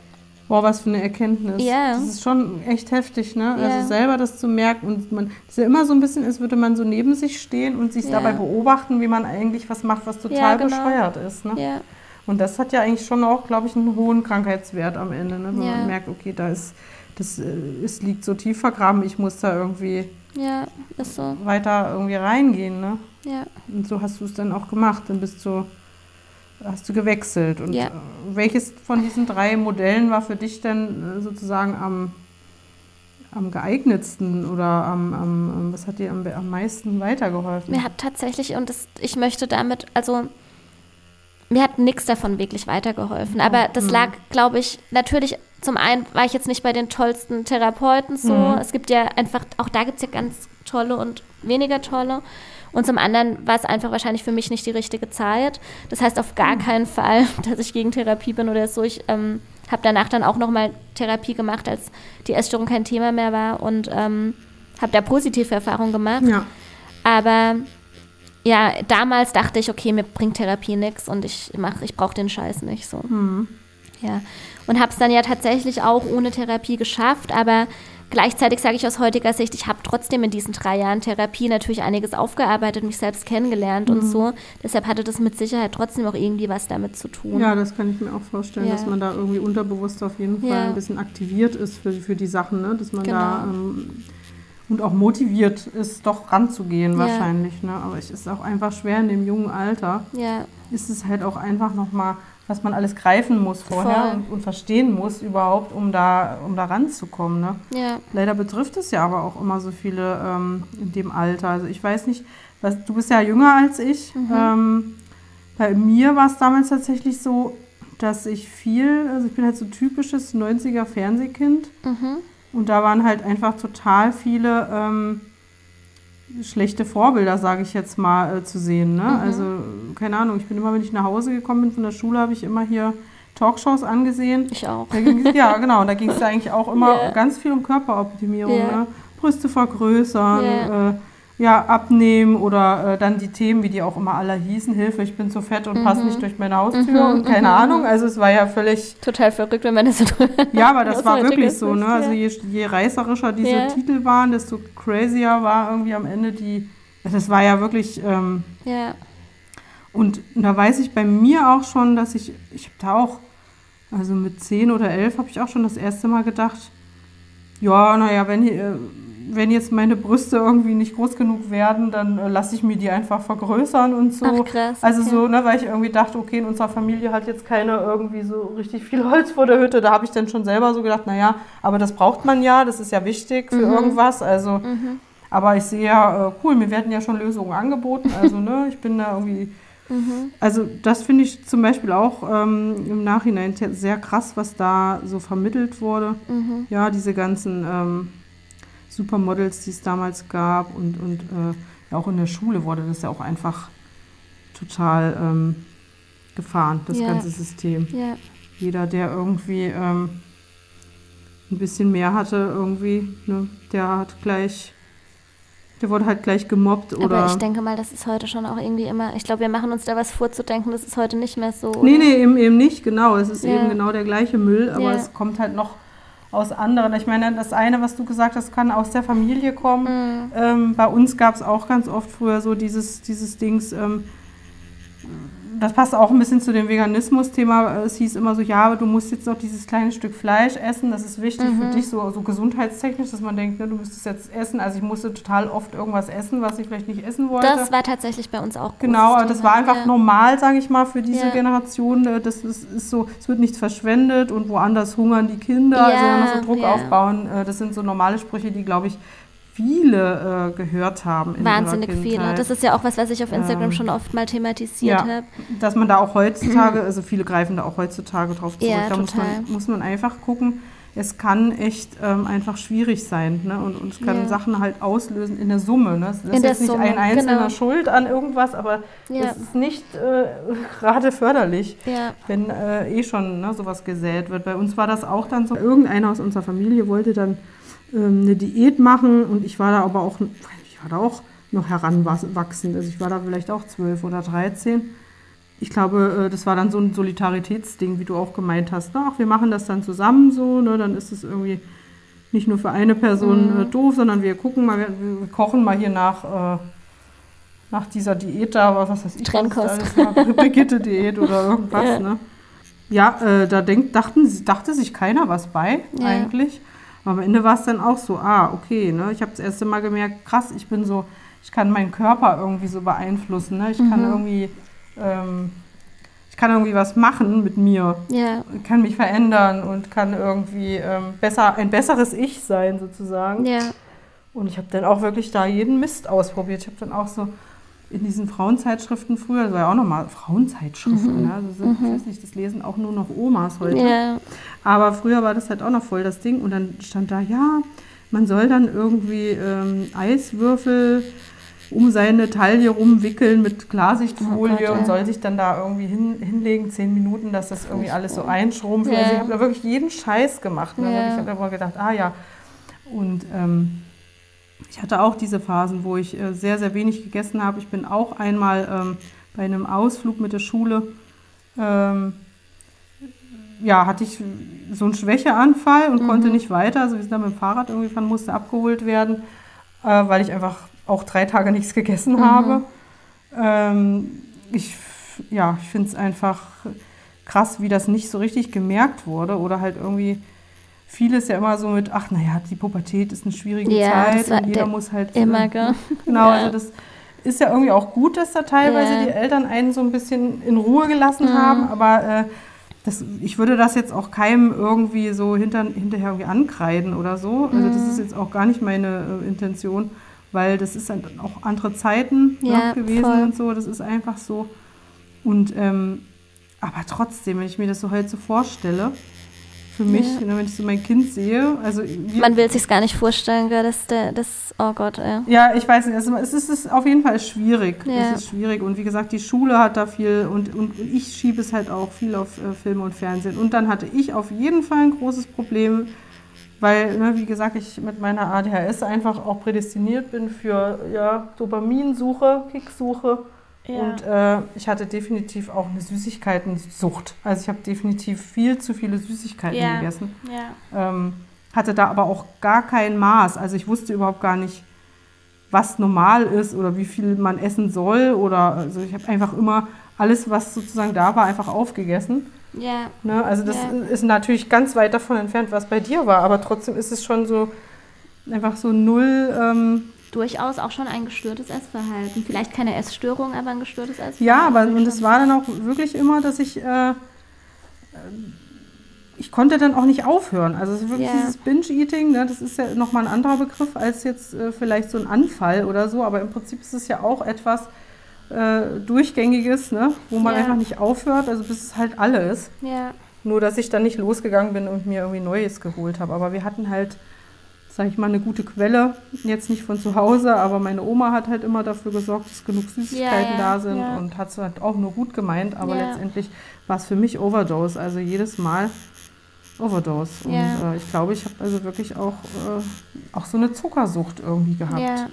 Boah, was für eine Erkenntnis. Ja. Das ist schon echt heftig, ne? Ja. Also selber das zu merken und man, es ist ja immer so ein bisschen, als würde man so neben sich stehen und sich Ja. dabei beobachten, wie man eigentlich was macht, was total genau. bescheuert ist, ne? Und das hat ja eigentlich schon auch, glaube ich, einen hohen Krankheitswert am Ende, ne? wenn man merkt, okay, da ist, das äh, es liegt so tief vergraben, ich muss da irgendwie so. weiter irgendwie reingehen. Ne? Ja. Und so hast du es dann auch gemacht. Dann bist du, hast du gewechselt. Und Ja. äh, welches von diesen drei Modellen war für dich denn äh, sozusagen am, am geeignetsten oder am, am, was hat dir am, am meisten weitergeholfen? Mir hat tatsächlich, und das, ich möchte damit, also mir hat nichts davon wirklich weitergeholfen. Aber das Mhm. lag, glaube ich, natürlich, zum einen war ich jetzt nicht bei den tollsten Therapeuten so. Mhm. Es gibt ja einfach, auch da gibt es ja ganz tolle und weniger tolle. Und zum anderen war es einfach wahrscheinlich für mich nicht die richtige Zeit. Das heißt auf gar keinen Fall, *laughs* dass ich gegen Therapie bin oder so. Ich ähm, habe danach dann auch nochmal Therapie gemacht, als die Essstörung kein Thema mehr war und ähm, habe da positive Erfahrungen gemacht. Ja. Aber ja, damals dachte ich, okay, mir bringt Therapie nichts und ich mach, ich brauche den Scheiß nicht so. Mhm. Ja. Und habe es dann ja tatsächlich auch ohne Therapie geschafft, aber gleichzeitig sage ich aus heutiger Sicht, ich habe trotzdem in diesen drei Jahren Therapie natürlich einiges aufgearbeitet, mich selbst kennengelernt und so. Deshalb hatte das mit Sicherheit trotzdem auch irgendwie was damit zu tun. Ja, das kann ich mir auch vorstellen, Ja. dass man da irgendwie unterbewusst auf jeden Fall Ja. ein bisschen aktiviert ist für, für die Sachen, ne? dass man da Genau. ähm, und auch motiviert ist, doch ranzugehen Ja. wahrscheinlich. Ne? Aber es ist auch einfach schwer in dem jungen Alter. Ja, Ist es halt auch einfach nochmal, was man alles greifen muss vorher und, und verstehen muss überhaupt, um da, um da ranzukommen. Ne? ja. Leider betrifft es ja aber auch immer so viele ähm, in dem Alter. Also ich weiß nicht, was, du bist ja jünger als ich. Mhm. Ähm, bei mir war es damals tatsächlich so, dass ich viel, also ich bin halt so typisches 90er Fernsehkind Mhm. und da waren halt einfach total viele ähm, schlechte Vorbilder, sage ich jetzt mal, äh, zu sehen. Ne? Mhm. Also keine Ahnung, ich bin immer, wenn ich nach Hause gekommen bin von der Schule, habe ich immer hier Talkshows angesehen. Ich auch. Ja, genau. Da ging es eigentlich auch immer *laughs* Ja. ganz viel um Körperoptimierung. Ja. Ne? Brüste vergrößern, Ja. äh, ja, abnehmen oder äh, dann die Themen, wie die auch immer alle hießen. Hilfe, ich bin zu fett und passe nicht durch meine Haustür Mhm, und keine mhm. Ahnung. Also es war ja völlig, Total verrückt, wenn man das so *laughs* ja, aber das war wirklich so. Ne? Also je, je reißerischer diese Ja. Titel waren, desto crazier war irgendwie am Ende die, das war ja wirklich... Ähm, Ja, und da weiß ich bei mir auch schon, dass ich, ich habe da auch, also mit 10 oder 11 habe ich auch schon das erste Mal gedacht, ja, naja, wenn, äh, wenn jetzt meine Brüste irgendwie nicht groß genug werden, dann äh, lasse ich mir die einfach vergrößern und so. Ach, krass, Also okay. so, ne, weil ich irgendwie dachte, okay, in unserer Familie hat jetzt keiner irgendwie so richtig viel *laughs* Holz vor der Hütte. Da habe ich dann schon selber so gedacht, naja, aber das braucht man ja, das ist ja wichtig für Mhm. irgendwas. Also, aber ich sehe ja, äh, cool, mir werden ja schon Lösungen angeboten. Also, ne, *laughs* ich bin da irgendwie Mhm. also das finde ich zum Beispiel auch ähm, im Nachhinein sehr krass, was da so vermittelt wurde. Mhm. Ja, diese ganzen ähm, Supermodels, die es damals gab und, und äh, auch in der Schule wurde das ja auch einfach total ähm, gefahren, das Ja. ganze System. ja. Jeder, der irgendwie ähm, ein bisschen mehr hatte, irgendwie, ne, der hat gleich, der wurde halt gleich gemobbt oder. Aber ich denke mal, das ist heute schon auch irgendwie immer. Ich glaube, wir machen uns da was vorzudenken, das ist heute nicht mehr so. Nee, oder? nee, eben, eben nicht, genau. Es ist Ja. eben genau der gleiche Müll, aber Ja. es kommt halt noch aus anderen. Ich meine, das eine, was du gesagt hast, kann aus der Familie kommen. Mhm. Ähm, bei uns gab es auch ganz oft früher so dieses, dieses Dings, ähm, das passt auch ein bisschen zu dem Veganismus-Thema. Es hieß immer so, ja, aber du musst jetzt noch dieses kleine Stück Fleisch essen. Das ist wichtig Mhm. für dich, so, so gesundheitstechnisch, dass man denkt, ne, du müsstest jetzt essen. Also ich musste total oft irgendwas essen, was ich vielleicht nicht essen wollte. Das war tatsächlich bei uns auch Genau, das war Thema. einfach ja. normal, sage ich mal, für diese Ja. Generation. Äh, Das ist, ist so, es wird nichts verschwendet und woanders hungern die Kinder. also Ja, wenn wir so Druck aufbauen, äh, das sind so normale Sprüche, die, glaube ich, viele äh, gehört haben in Wahnsinnig viele. Das ist ja auch was, was ich auf Instagram Ähm, schon oft mal thematisiert ja, habe. dass man da auch heutzutage, *clears throat* also viele greifen da auch heutzutage drauf zurück. Ja, da muss total. man, muss man einfach gucken, es kann echt ähm, einfach schwierig sein. Ne? Und, und es kann Ja. Sachen halt auslösen in der Summe. Ne? Es ist In der jetzt nicht Summe, ein einzelner genau. Schuld an irgendwas, aber es ist nicht äh, *laughs* gerade förderlich. Wenn äh, eh schon ne, sowas gesät wird. Bei uns war das auch dann so. Irgendeiner aus unserer Familie wollte dann ähm, eine Diät machen und ich war da aber auch, ich war da auch noch heranwachsend. Also ich war da vielleicht auch zwölf oder 13. Ich glaube, äh, das war dann so ein Solidaritätsding, wie du auch gemeint hast. Ach, wir machen das dann zusammen so, ne? dann ist es irgendwie nicht nur für eine Person äh, doof, sondern wir gucken mal, wir, wir kochen mal hier nach, äh, nach dieser Diät da, was weiß ich, Trennkost. Brigitte-Diät oder *laughs* irgendwas. Ja. Ne? Ja, äh, da denk, dachten, dachte sich keiner was bei, Ja. eigentlich. Aber am Ende war es dann auch so, ah, okay, ne? ich habe das erste Mal gemerkt, krass, ich bin so, ich kann meinen Körper irgendwie so beeinflussen. Ne? Ich kann Mhm. irgendwie, ähm, ich kann irgendwie was machen mit mir, Ja. kann mich verändern und kann irgendwie ähm, besser, ein besseres Ich sein sozusagen. Ja. Und ich habe dann auch wirklich da jeden Mist ausprobiert. Ich habe dann auch so in diesen Frauenzeitschriften früher, das war ja auch nochmal Frauenzeitschriften, ne? also so, ich weiß nicht, das lesen auch nur noch Omas heute. Ja. Aber früher war das halt auch noch voll das Ding. Und dann stand da, ja, man soll dann irgendwie ähm, Eiswürfel um seine Taille rumwickeln mit Klarsichtfolie Oh Gott, und soll sich dann da irgendwie hin, hinlegen, zehn Minuten, dass das irgendwie alles so einschrumpft. Ja. Also ich habe da wirklich jeden Scheiß gemacht. Und ich habe da immer gedacht, ah ja. Und ähm, ich hatte auch diese Phasen, wo ich äh, sehr, sehr wenig gegessen habe. Ich bin auch einmal ähm, bei einem Ausflug mit der Schule ähm, ja, hatte ich so einen Schwächeanfall und konnte nicht weiter. Also wir sind dann mit dem Fahrrad irgendwie fahren, musste abgeholt werden, äh, weil ich einfach auch drei Tage nichts gegessen habe. Ähm, ich ja, ich finde es einfach krass, wie das nicht so richtig gemerkt wurde oder halt irgendwie vieles ja immer so mit, ach naja, die Pubertät ist eine schwierige Ja, Zeit das und jeder der- muss halt immer, äh, gell? *laughs* *laughs* Genau, Ja. also das ist ja irgendwie auch gut, dass da teilweise Ja. die Eltern einen so ein bisschen in Ruhe gelassen Mhm. haben, aber äh, das, ich würde das jetzt auch keinem irgendwie so hinter, hinterher irgendwie ankreiden oder so. Also das Mhm. ist jetzt auch gar nicht meine äh, Intention, weil das ist dann auch andere Zeiten Ja, gewesen voll. und so. Das ist einfach so. Und ähm, aber trotzdem, wenn ich mir das so heute so vorstelle, für mich, Ja. wenn ich so mein Kind sehe, also Man will sich gar nicht vorstellen, gell, dass der, das, oh Gott, ey. ja, ich weiß nicht, also es ist, es ist auf jeden Fall schwierig. Ja. Es ist schwierig und wie gesagt, die Schule hat da viel und, und, und ich schiebe es halt auch viel auf äh, Filme und Fernsehen. Und dann hatte ich auf jeden Fall ein großes Problem, weil, ne, wie gesagt, ich mit meiner ADHS einfach auch prädestiniert bin für ja, Dopaminsuche, Kicksuche. Und äh, ich hatte definitiv auch eine Süßigkeitensucht. Also ich habe definitiv viel zu viele Süßigkeiten Ja. gegessen. ja. Ähm, hatte da aber auch gar kein Maß. Also ich wusste überhaupt gar nicht, was normal ist oder wie viel man essen soll. Oder also ich habe einfach immer alles, was sozusagen da war, einfach aufgegessen. Ja, Ne? Also das Ja. ist natürlich ganz weit davon entfernt, was bei dir war. Aber trotzdem ist es schon so einfach so null. Ähm, durchaus auch schon ein gestörtes Essverhalten. Vielleicht keine Essstörung, aber ein gestörtes Essverhalten. Ja, aber und es war dann auch wirklich immer, dass ich, äh, äh, ich konnte dann auch nicht aufhören. Also es ist wirklich Ja. dieses Binge-Eating, ne, das ist ja nochmal ein anderer Begriff als jetzt äh, vielleicht so ein Anfall oder so, aber im Prinzip ist es ja auch etwas äh, Durchgängiges, ne, wo man Ja. einfach nicht aufhört, also bis es halt alle ist. Ja, Nur, dass ich dann nicht losgegangen bin und mir irgendwie Neues geholt habe. Aber wir hatten halt, sag ich mal, eine gute Quelle. Jetzt nicht von zu Hause, aber meine Oma hat halt immer dafür gesorgt, dass genug Süßigkeiten Ja, ja, da sind ja. und hat es halt auch nur gut gemeint. Aber letztendlich war es für mich Overdose. Also jedes Mal Overdose. Und äh, ich glaube, ich habe also wirklich auch, äh, auch so eine Zuckersucht irgendwie gehabt.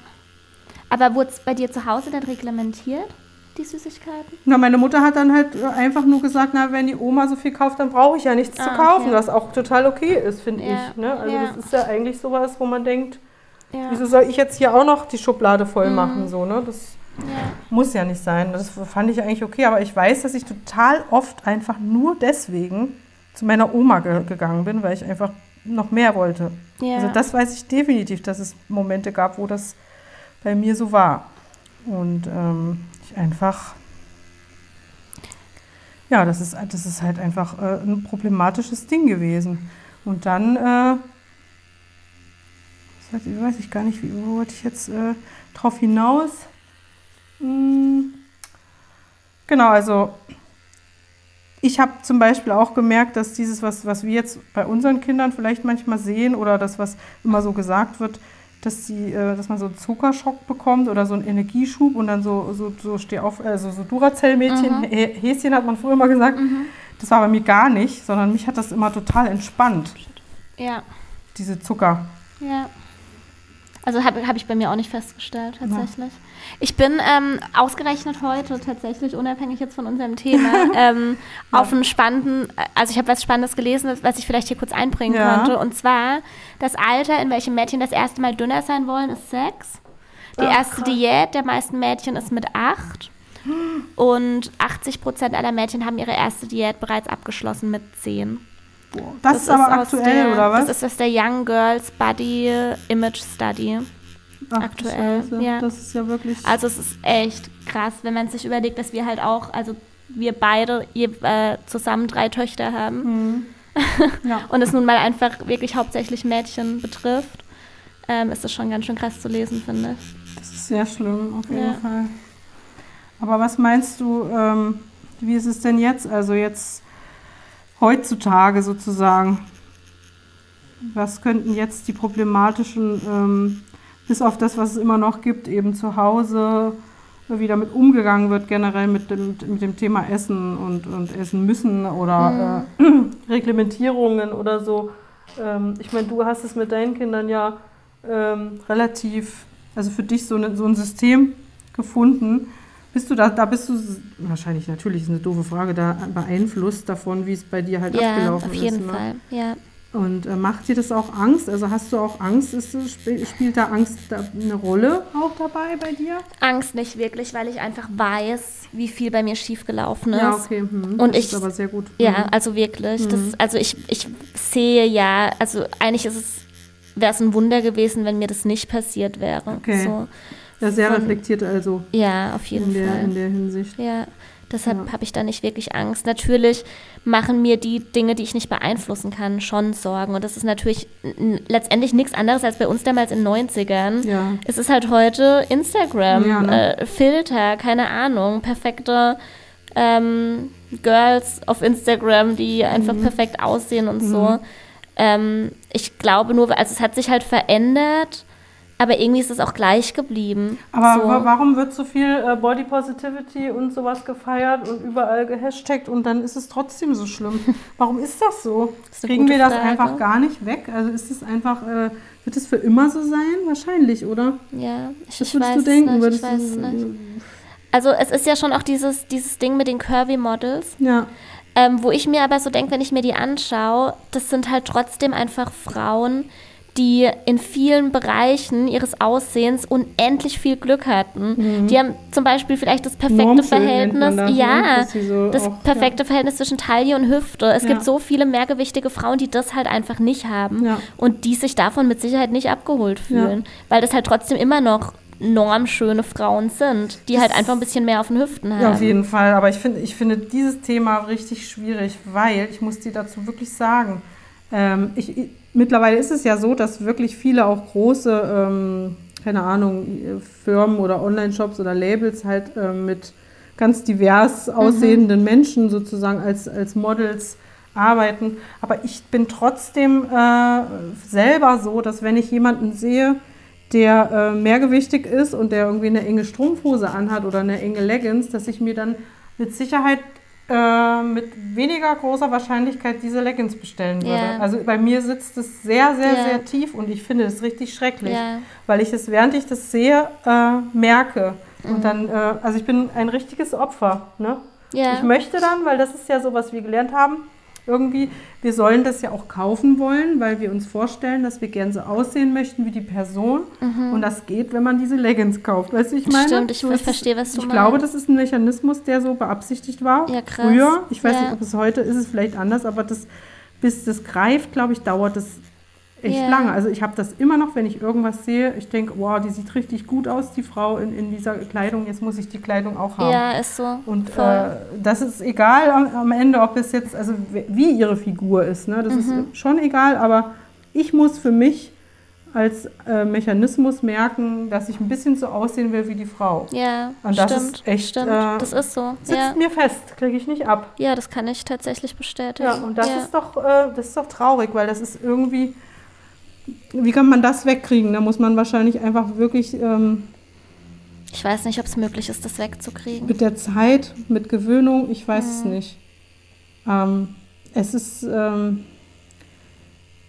Aber wurde es bei dir zu Hause dann reglementiert, die Süßigkeiten? Na, meine Mutter hat dann halt einfach nur gesagt, na, wenn die Oma so viel kauft, dann brauche ich ja nichts zu Ah, kaufen, okay. was auch total okay ist, finde Ja, ich. Ne? Also ja. das ist ja eigentlich sowas, wo man denkt, Ja. wieso soll ich jetzt hier auch noch die Schublade voll Mhm. machen? So, ne? Das muss ja nicht sein. Das fand ich eigentlich okay, aber ich weiß, dass ich total oft einfach nur deswegen zu meiner Oma ge gegangen bin, weil ich einfach noch mehr wollte. Also das weiß ich definitiv, dass es Momente gab, wo das bei mir so war. Und ähm, ich einfach, ja, das ist, das ist halt einfach äh, ein problematisches Ding gewesen. Und dann, äh, weiß, weiß ich gar nicht, wie, wo wollte ich jetzt äh, drauf hinaus? Hm, genau, also ich habe zum Beispiel auch gemerkt, dass dieses, was, was wir jetzt bei unseren Kindern vielleicht manchmal sehen oder das, was immer so gesagt wird, dass, die, äh, dass man so einen Zuckerschock bekommt oder so einen Energieschub und dann so, so, so steh auf, also so Duracell-Mädchen, Mhm. Hä- Häschen hat man früher mal gesagt. Das war bei mir gar nicht, sondern mich hat das immer total entspannt, ja. diese Zucker. Ja. Also habe hab ich bei mir auch nicht festgestellt, tatsächlich. Ich bin ähm, ausgerechnet heute, tatsächlich unabhängig jetzt von unserem Thema, *laughs* ähm, auf einen spannenden, also ich habe was Spannendes gelesen, was ich vielleicht hier kurz einbringen Ja. könnte. Und zwar, das Alter, in welchem Mädchen das erste Mal dünner sein wollen, ist sechs. Die Ach, erste krass. Diät der meisten Mädchen ist mit acht. Und 80 Prozent aller Mädchen haben ihre erste Diät bereits abgeschlossen mit zehn. Das, ist aber aktuell, der, oder was? Das ist aus der Young Girls Body Image Study. Ach, aktuell, ja. Das ist ja wirklich. Also es ist echt krass, wenn man sich überlegt, dass wir halt auch, also wir beide äh, zusammen drei Töchter haben Hm. *laughs* ja. und es nun mal einfach wirklich hauptsächlich Mädchen betrifft, ähm, ist das schon ganz schön krass zu lesen, finde ich. Das ist sehr schlimm, auf jeden Ja. Fall. Aber was meinst du, ähm, wie ist es denn jetzt? Also jetzt heutzutage sozusagen. Was könnten jetzt die problematischen, ähm, bis auf das, was es immer noch gibt, eben zu Hause, wie damit umgegangen wird, generell mit dem, mit dem Thema Essen und, und Essen müssen oder äh, *clears throat* Reglementierungen oder so. Ähm, ich meine, du hast es mit deinen Kindern ja ähm, relativ, also für dich so, ne, so ein System gefunden. Bist du da, da bist du wahrscheinlich, natürlich ist eine doofe Frage, da beeinflusst davon, wie es bei dir halt Ja, abgelaufen auf ist. jeden ne? Fall, ja. Und äh, macht dir das auch Angst? Also hast du auch Angst? Ist, sp spielt da Angst eine Rolle auch dabei bei dir? Angst nicht wirklich, weil ich einfach weiß, wie viel bei mir schiefgelaufen ist. Ja, okay. Hm. Und das ich, ist aber sehr gut. Ja, Hm. also wirklich. Mhm. Das, also ich, ich sehe ja, also eigentlich ist es, wäre es ein Wunder gewesen, wenn mir das nicht passiert wäre. Okay. So, Ja, sehr reflektiert also ja, auf jeden in der, Fall. in der Hinsicht. Ja, deshalb Ja. habe ich da nicht wirklich Angst. Natürlich machen mir die Dinge, die ich nicht beeinflussen kann, schon Sorgen. Und das ist natürlich letztendlich nichts anderes als bei uns damals in den 90ern. Ja. Es ist halt heute Instagram, Ja, ne? äh, Filter, keine Ahnung, perfekte ähm, Girls auf Instagram, die einfach Mhm. perfekt aussehen und so. Ähm, ich glaube nur, also es hat sich halt verändert, aber irgendwie ist es auch gleich geblieben. Aber so. wa- warum wird so viel äh, Body Positivity und sowas gefeiert und überall gehashtagt und dann ist es trotzdem so schlimm? *laughs* Warum ist das so? Das ist Kriegen wir das Frage. einfach gar nicht weg? Also ist es einfach, äh, wird es für immer so sein? Wahrscheinlich, oder? Ja, ich, Was würdest weiß du denken? es nicht. Würdest Ich weiß du, nicht. Also es ist ja schon auch dieses, dieses Ding mit den Curvy-Models, Ja, ähm, wo ich mir aber so denke, wenn ich mir die anschaue, das sind halt trotzdem einfach Frauen, die in vielen Bereichen ihres Aussehens unendlich viel Glück hatten. Die haben zum Beispiel vielleicht das perfekte Mhm. Nennt Verhältnis, das, ne? ja, so das auch- perfekte Verhältnis zwischen Taille und Hüfte. Es Ja. gibt so viele mehrgewichtige Frauen, die das halt einfach nicht haben Ja. und die sich davon mit Sicherheit nicht abgeholt fühlen, weil das halt trotzdem immer noch normschöne Frauen sind, die halt einfach ein bisschen mehr auf den Hüften haben. Ja, auf jeden Fall. Aber ich finde, ich finde dieses Thema richtig schwierig, weil ich muss dir dazu wirklich sagen, ähm, ich, mittlerweile ist es ja so, dass wirklich viele auch große, ähm, keine Ahnung, Firmen oder Online-Shops oder Labels halt ähm, mit ganz divers aussehenden Menschen sozusagen als, als Models arbeiten. Aber ich bin trotzdem äh, selber so, dass wenn ich jemanden sehe, der äh, mehrgewichtig ist und der irgendwie eine enge Strumpfhose anhat oder eine enge Leggings, dass ich mir dann mit Sicherheit äh, mit weniger großer Wahrscheinlichkeit diese Leggings bestellen würde. Ja. Also bei mir sitzt es sehr, sehr, Ja. sehr tief und ich finde es richtig schrecklich, Ja. weil ich es, während ich das sehe, äh, merke. Mhm. Und dann, äh, also ich bin ein richtiges Opfer. Ne? Ich möchte dann, weil das ist ja so, was wir gelernt haben, irgendwie, wir sollen das ja auch kaufen wollen, weil wir uns vorstellen, dass wir gern so aussehen möchten wie die Person. Und das geht, wenn man diese Leggings kauft. Weißt du, ich meine? Mhm. Stimmt, ich So es- verstehe, was du Ich glaube, meinst. das ist ein Mechanismus, der so beabsichtigt war. Ja, krass. Früher. Ich weiß Ja. nicht, ob es heute ist, es vielleicht anders, aber das, bis das greift, glaube ich, dauert das echt Ja. lange. Also ich habe das immer noch, wenn ich irgendwas sehe, ich denke, wow, die sieht richtig gut aus, die Frau in, in dieser Kleidung, jetzt muss ich die Kleidung auch haben. Ja, ist so. Und äh, das ist egal am, am Ende, ob es jetzt, also wie ihre Figur ist. Ne? Das Mhm. ist schon egal, aber ich muss für mich als äh, Mechanismus merken, dass ich ein bisschen so aussehen will wie die Frau. ja, Und das stimmt. ist echt, stimmt. äh, das ist so. Sitzt Ja. mir fest, kriege ich nicht ab. ja, das kann ich tatsächlich bestätigen. Ja, und das ja. ist doch, äh, das ist doch traurig, weil das ist irgendwie, wie kann man das wegkriegen? Da muss man wahrscheinlich einfach wirklich ähm, Ich weiß nicht, ob es möglich ist, das wegzukriegen. mit der Zeit, mit Gewöhnung, ich weiß Mhm. es nicht. Ähm, es ist, ähm,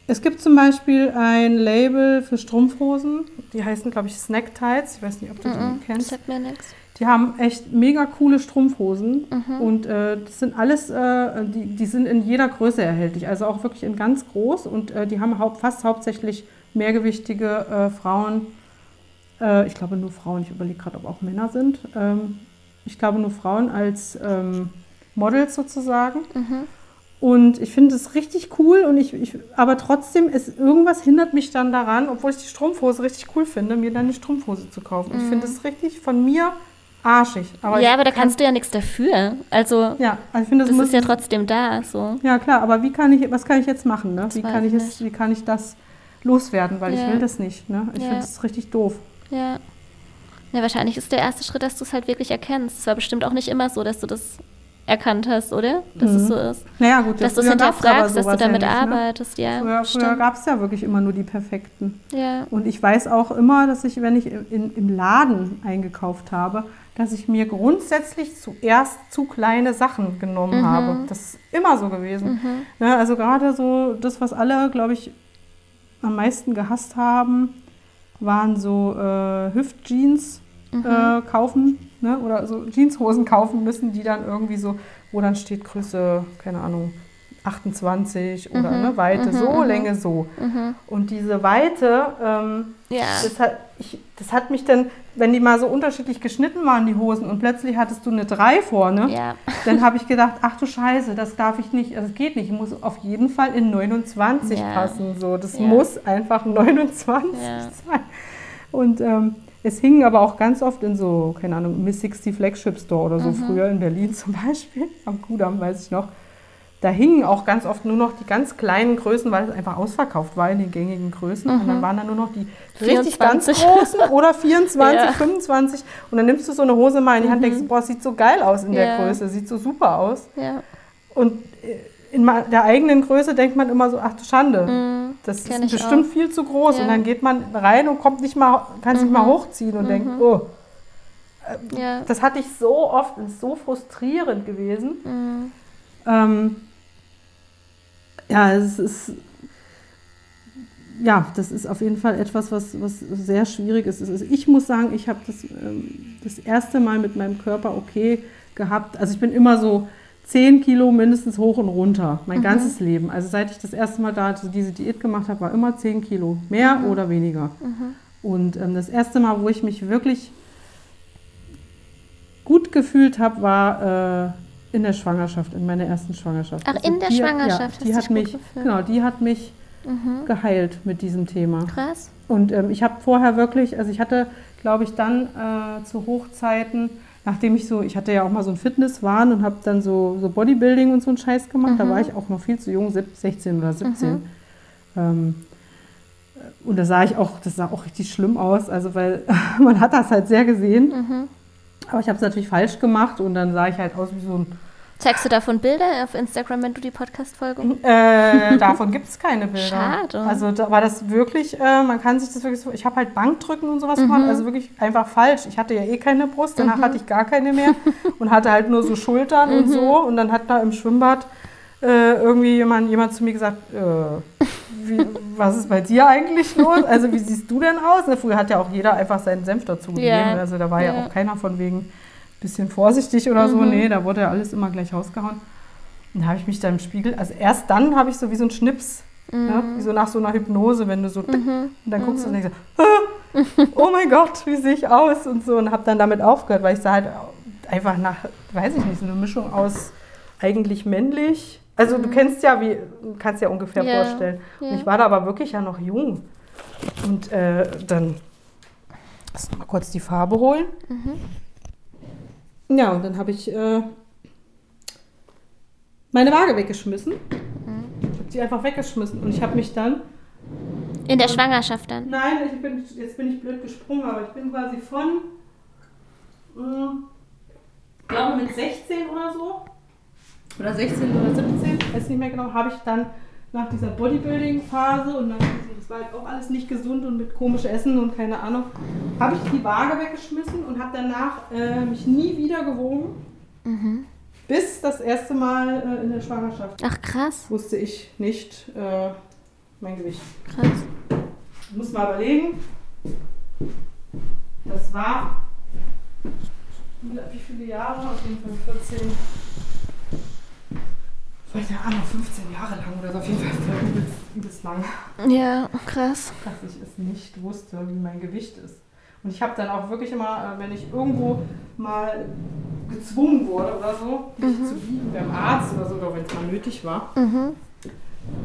es gibt zum Beispiel ein Label für Strumpfhosen, die heißen, glaube ich, Snack Tights. Ich weiß nicht, ob du Mhm, die kennst. sagt mir nichts. Die haben echt mega coole Strumpfhosen Mhm. und äh, das sind alles, äh, die, die sind in jeder Größe erhältlich, also auch wirklich in ganz groß und äh, die haben haupt, fast hauptsächlich mehrgewichtige äh, Frauen. Äh, ich glaube nur Frauen, ich überlege gerade, ob auch Männer sind. Ähm, ich glaube nur Frauen als ähm, Models sozusagen. Mhm. Und ich finde es richtig cool und ich, ich aber trotzdem ist irgendwas hindert mich dann daran, obwohl ich die Strumpfhose richtig cool finde, mir dann eine Strumpfhose zu kaufen. Ich finde es richtig von mir arschig. Aber ja, ich aber da kann- kannst du ja nichts dafür. Also, ja, also ich finde das, das muss ist ja trotzdem da. So. ja klar, aber wie kann ich was kann ich jetzt machen, ne? Wie kann ich ich es wie kann ich das loswerden, weil ich Ja. will das nicht, ne? Ich Ja. finde das richtig doof. Ja. Ja, wahrscheinlich ist der erste Schritt, dass du es halt wirklich erkennst. Es war bestimmt auch nicht immer so, dass du das erkannt hast, oder? Dass es Mhm. so ist. Naja, gut, Dass du es hinterfragst, dass du sowas ja damit nicht, ne? arbeitest, ja. Früher, früher gab es ja wirklich immer nur die perfekten. Ja. Und ich weiß auch immer, dass ich, wenn ich in, im Laden eingekauft habe, dass ich mir grundsätzlich zuerst zu kleine Sachen genommen Mhm. habe. Das ist immer so gewesen. Ne, also gerade so das, was alle, glaube ich, am meisten gehasst haben, waren so äh, Hüftjeans Mhm. äh, kaufen ne? oder so Jeanshosen kaufen müssen, die dann irgendwie so, wo dann steht Größe, keine Ahnung, 28 oder eine Weite, so Länge so. Und diese Weite, ähm, Ja. das, hat, ich, das hat mich dann, wenn die mal so unterschiedlich geschnitten waren, die Hosen, und plötzlich hattest du eine 3 vorne, Ja. dann habe ich gedacht, ach du Scheiße, das darf ich nicht, also das geht nicht, ich muss auf jeden Fall in 29 Ja. passen. So. Das muss einfach 29 Ja. sein. Und ähm, es hingen aber auch ganz oft in so, keine Ahnung, Miss 60 Flagship Store oder so, früher in Berlin *laughs* zum Beispiel, am Kudamm weiß ich noch. Da hingen auch ganz oft nur noch die ganz kleinen Größen, weil es einfach ausverkauft war in den gängigen Größen. Und dann waren da nur noch die richtig ganz 24. großen oder 24, *laughs* Ja. 25. Und dann nimmst du so eine Hose mal in die Hand und denkst, boah, sieht so geil aus in der Ja. Größe, sieht so super aus. Ja. Und äh, in der eigenen Größe denkt man immer so, ach du Schande, das kenn ist bestimmt auch. viel zu groß. Ja. Und dann geht man rein und kommt nicht mal, kann sich nicht mal hochziehen und denkt, oh, Ja. das hatte ich so oft und ist so frustrierend gewesen. Mhm. Ähm, ja, es ist. Ja, das ist auf jeden Fall etwas, was, was sehr schwierig ist. Ist- Ich muss sagen, ich habe das ähm, das erste Mal mit meinem Körper okay gehabt. Also ich bin immer so 10 Kilo mindestens hoch und runter, mein ganzes Leben. Also seit ich das erste Mal da diese Diät gemacht habe, war immer 10 Kilo, mehr oder weniger. Und ähm, das erste Mal, wo ich mich wirklich gut gefühlt habe, war äh, in der Schwangerschaft, in meiner ersten Schwangerschaft. Ach, in der die, Schwangerschaft Ja, die hat mich, genau, die hat mich geheilt mit diesem Thema. Krass. Und ähm, ich habe vorher wirklich, also ich hatte, glaube ich, dann äh, zu Hochzeiten, nachdem ich so, ich hatte ja auch mal so ein Fitnesswahn und habe dann so, so Bodybuilding und so einen Scheiß gemacht. Da war ich auch noch viel zu jung, sieb- 16 oder 17. Ähm, und da sah ich auch, das sah auch richtig schlimm aus, also weil *laughs* man hat das halt sehr gesehen. Aber ich habe es natürlich falsch gemacht und dann sah ich halt aus wie so ein Zeigst du davon Bilder auf Instagram, wenn du die Podcast-Folge Äh, davon gibt es keine Bilder. Schade. Also da war das wirklich, äh, man kann sich das wirklich so, ich habe halt Bankdrücken und sowas gemacht, also wirklich einfach falsch. Ich hatte ja eh keine Brust, danach hatte ich gar keine mehr *laughs* und hatte halt nur so Schultern und so und dann hat da im Schwimmbad äh, irgendwie jemand, jemand zu mir gesagt, äh, wie, was ist bei dir eigentlich los? Also wie siehst du denn aus? Ne, Früher hat ja auch jeder einfach seinen Senf dazu gegeben, Ja. also da war ja. Ja. auch keiner von wegen bisschen vorsichtig oder so, nee, da wurde ja alles immer gleich rausgehauen. Und da habe ich mich da im Spiegel, also erst dann habe ich so wie so ein Schnips, ne? wie so nach so einer Hypnose, wenn du so, tick, und dann guckst du und denkst, so, ah, oh mein Gott, wie sehe ich aus und so und habe dann damit aufgehört, weil ich sah halt einfach nach, weiß ich nicht, so eine Mischung aus eigentlich männlich. Also du kennst ja, wie, kannst ja ungefähr Ja, vorstellen. Und ja. ich war da aber wirklich ja noch jung. Und äh, dann, lass mal kurz die Farbe holen. Ja, und dann habe ich äh, meine Waage weggeschmissen. Ich habe sie einfach weggeschmissen. Und ich habe mich dann. In der Schwangerschaft dann. Nein, ich bin, jetzt bin ich blöd gesprungen, aber ich bin quasi von. Mh, ich glaube mit 16 oder so. Oder 16 oder 17, weiß nicht mehr genau, habe ich dann nach dieser Bodybuilding-Phase und dann, das war halt auch alles nicht gesund und mit komisch Essen und keine Ahnung, habe ich die Waage weggeschmissen und habe danach äh, mich nie wieder gewogen. Bis das erste Mal äh, in der Schwangerschaft Ach krass, wusste ich nicht äh, mein Gewicht. krass. Ich muss mal überlegen. Das war. Wie viele Jahre? Auf jeden Fall 14. Keine Ahnung, 15 Jahre lang oder so. Auf jeden Fall übelst, übelst lang, Ja, krass. dass ich es nicht wusste, wie mein Gewicht ist. Und ich habe dann auch wirklich immer, äh, wenn ich irgendwo mal gezwungen wurde oder so, mich zu wiegen beim Arzt oder so, oder wenn es mal nötig war, Mhm.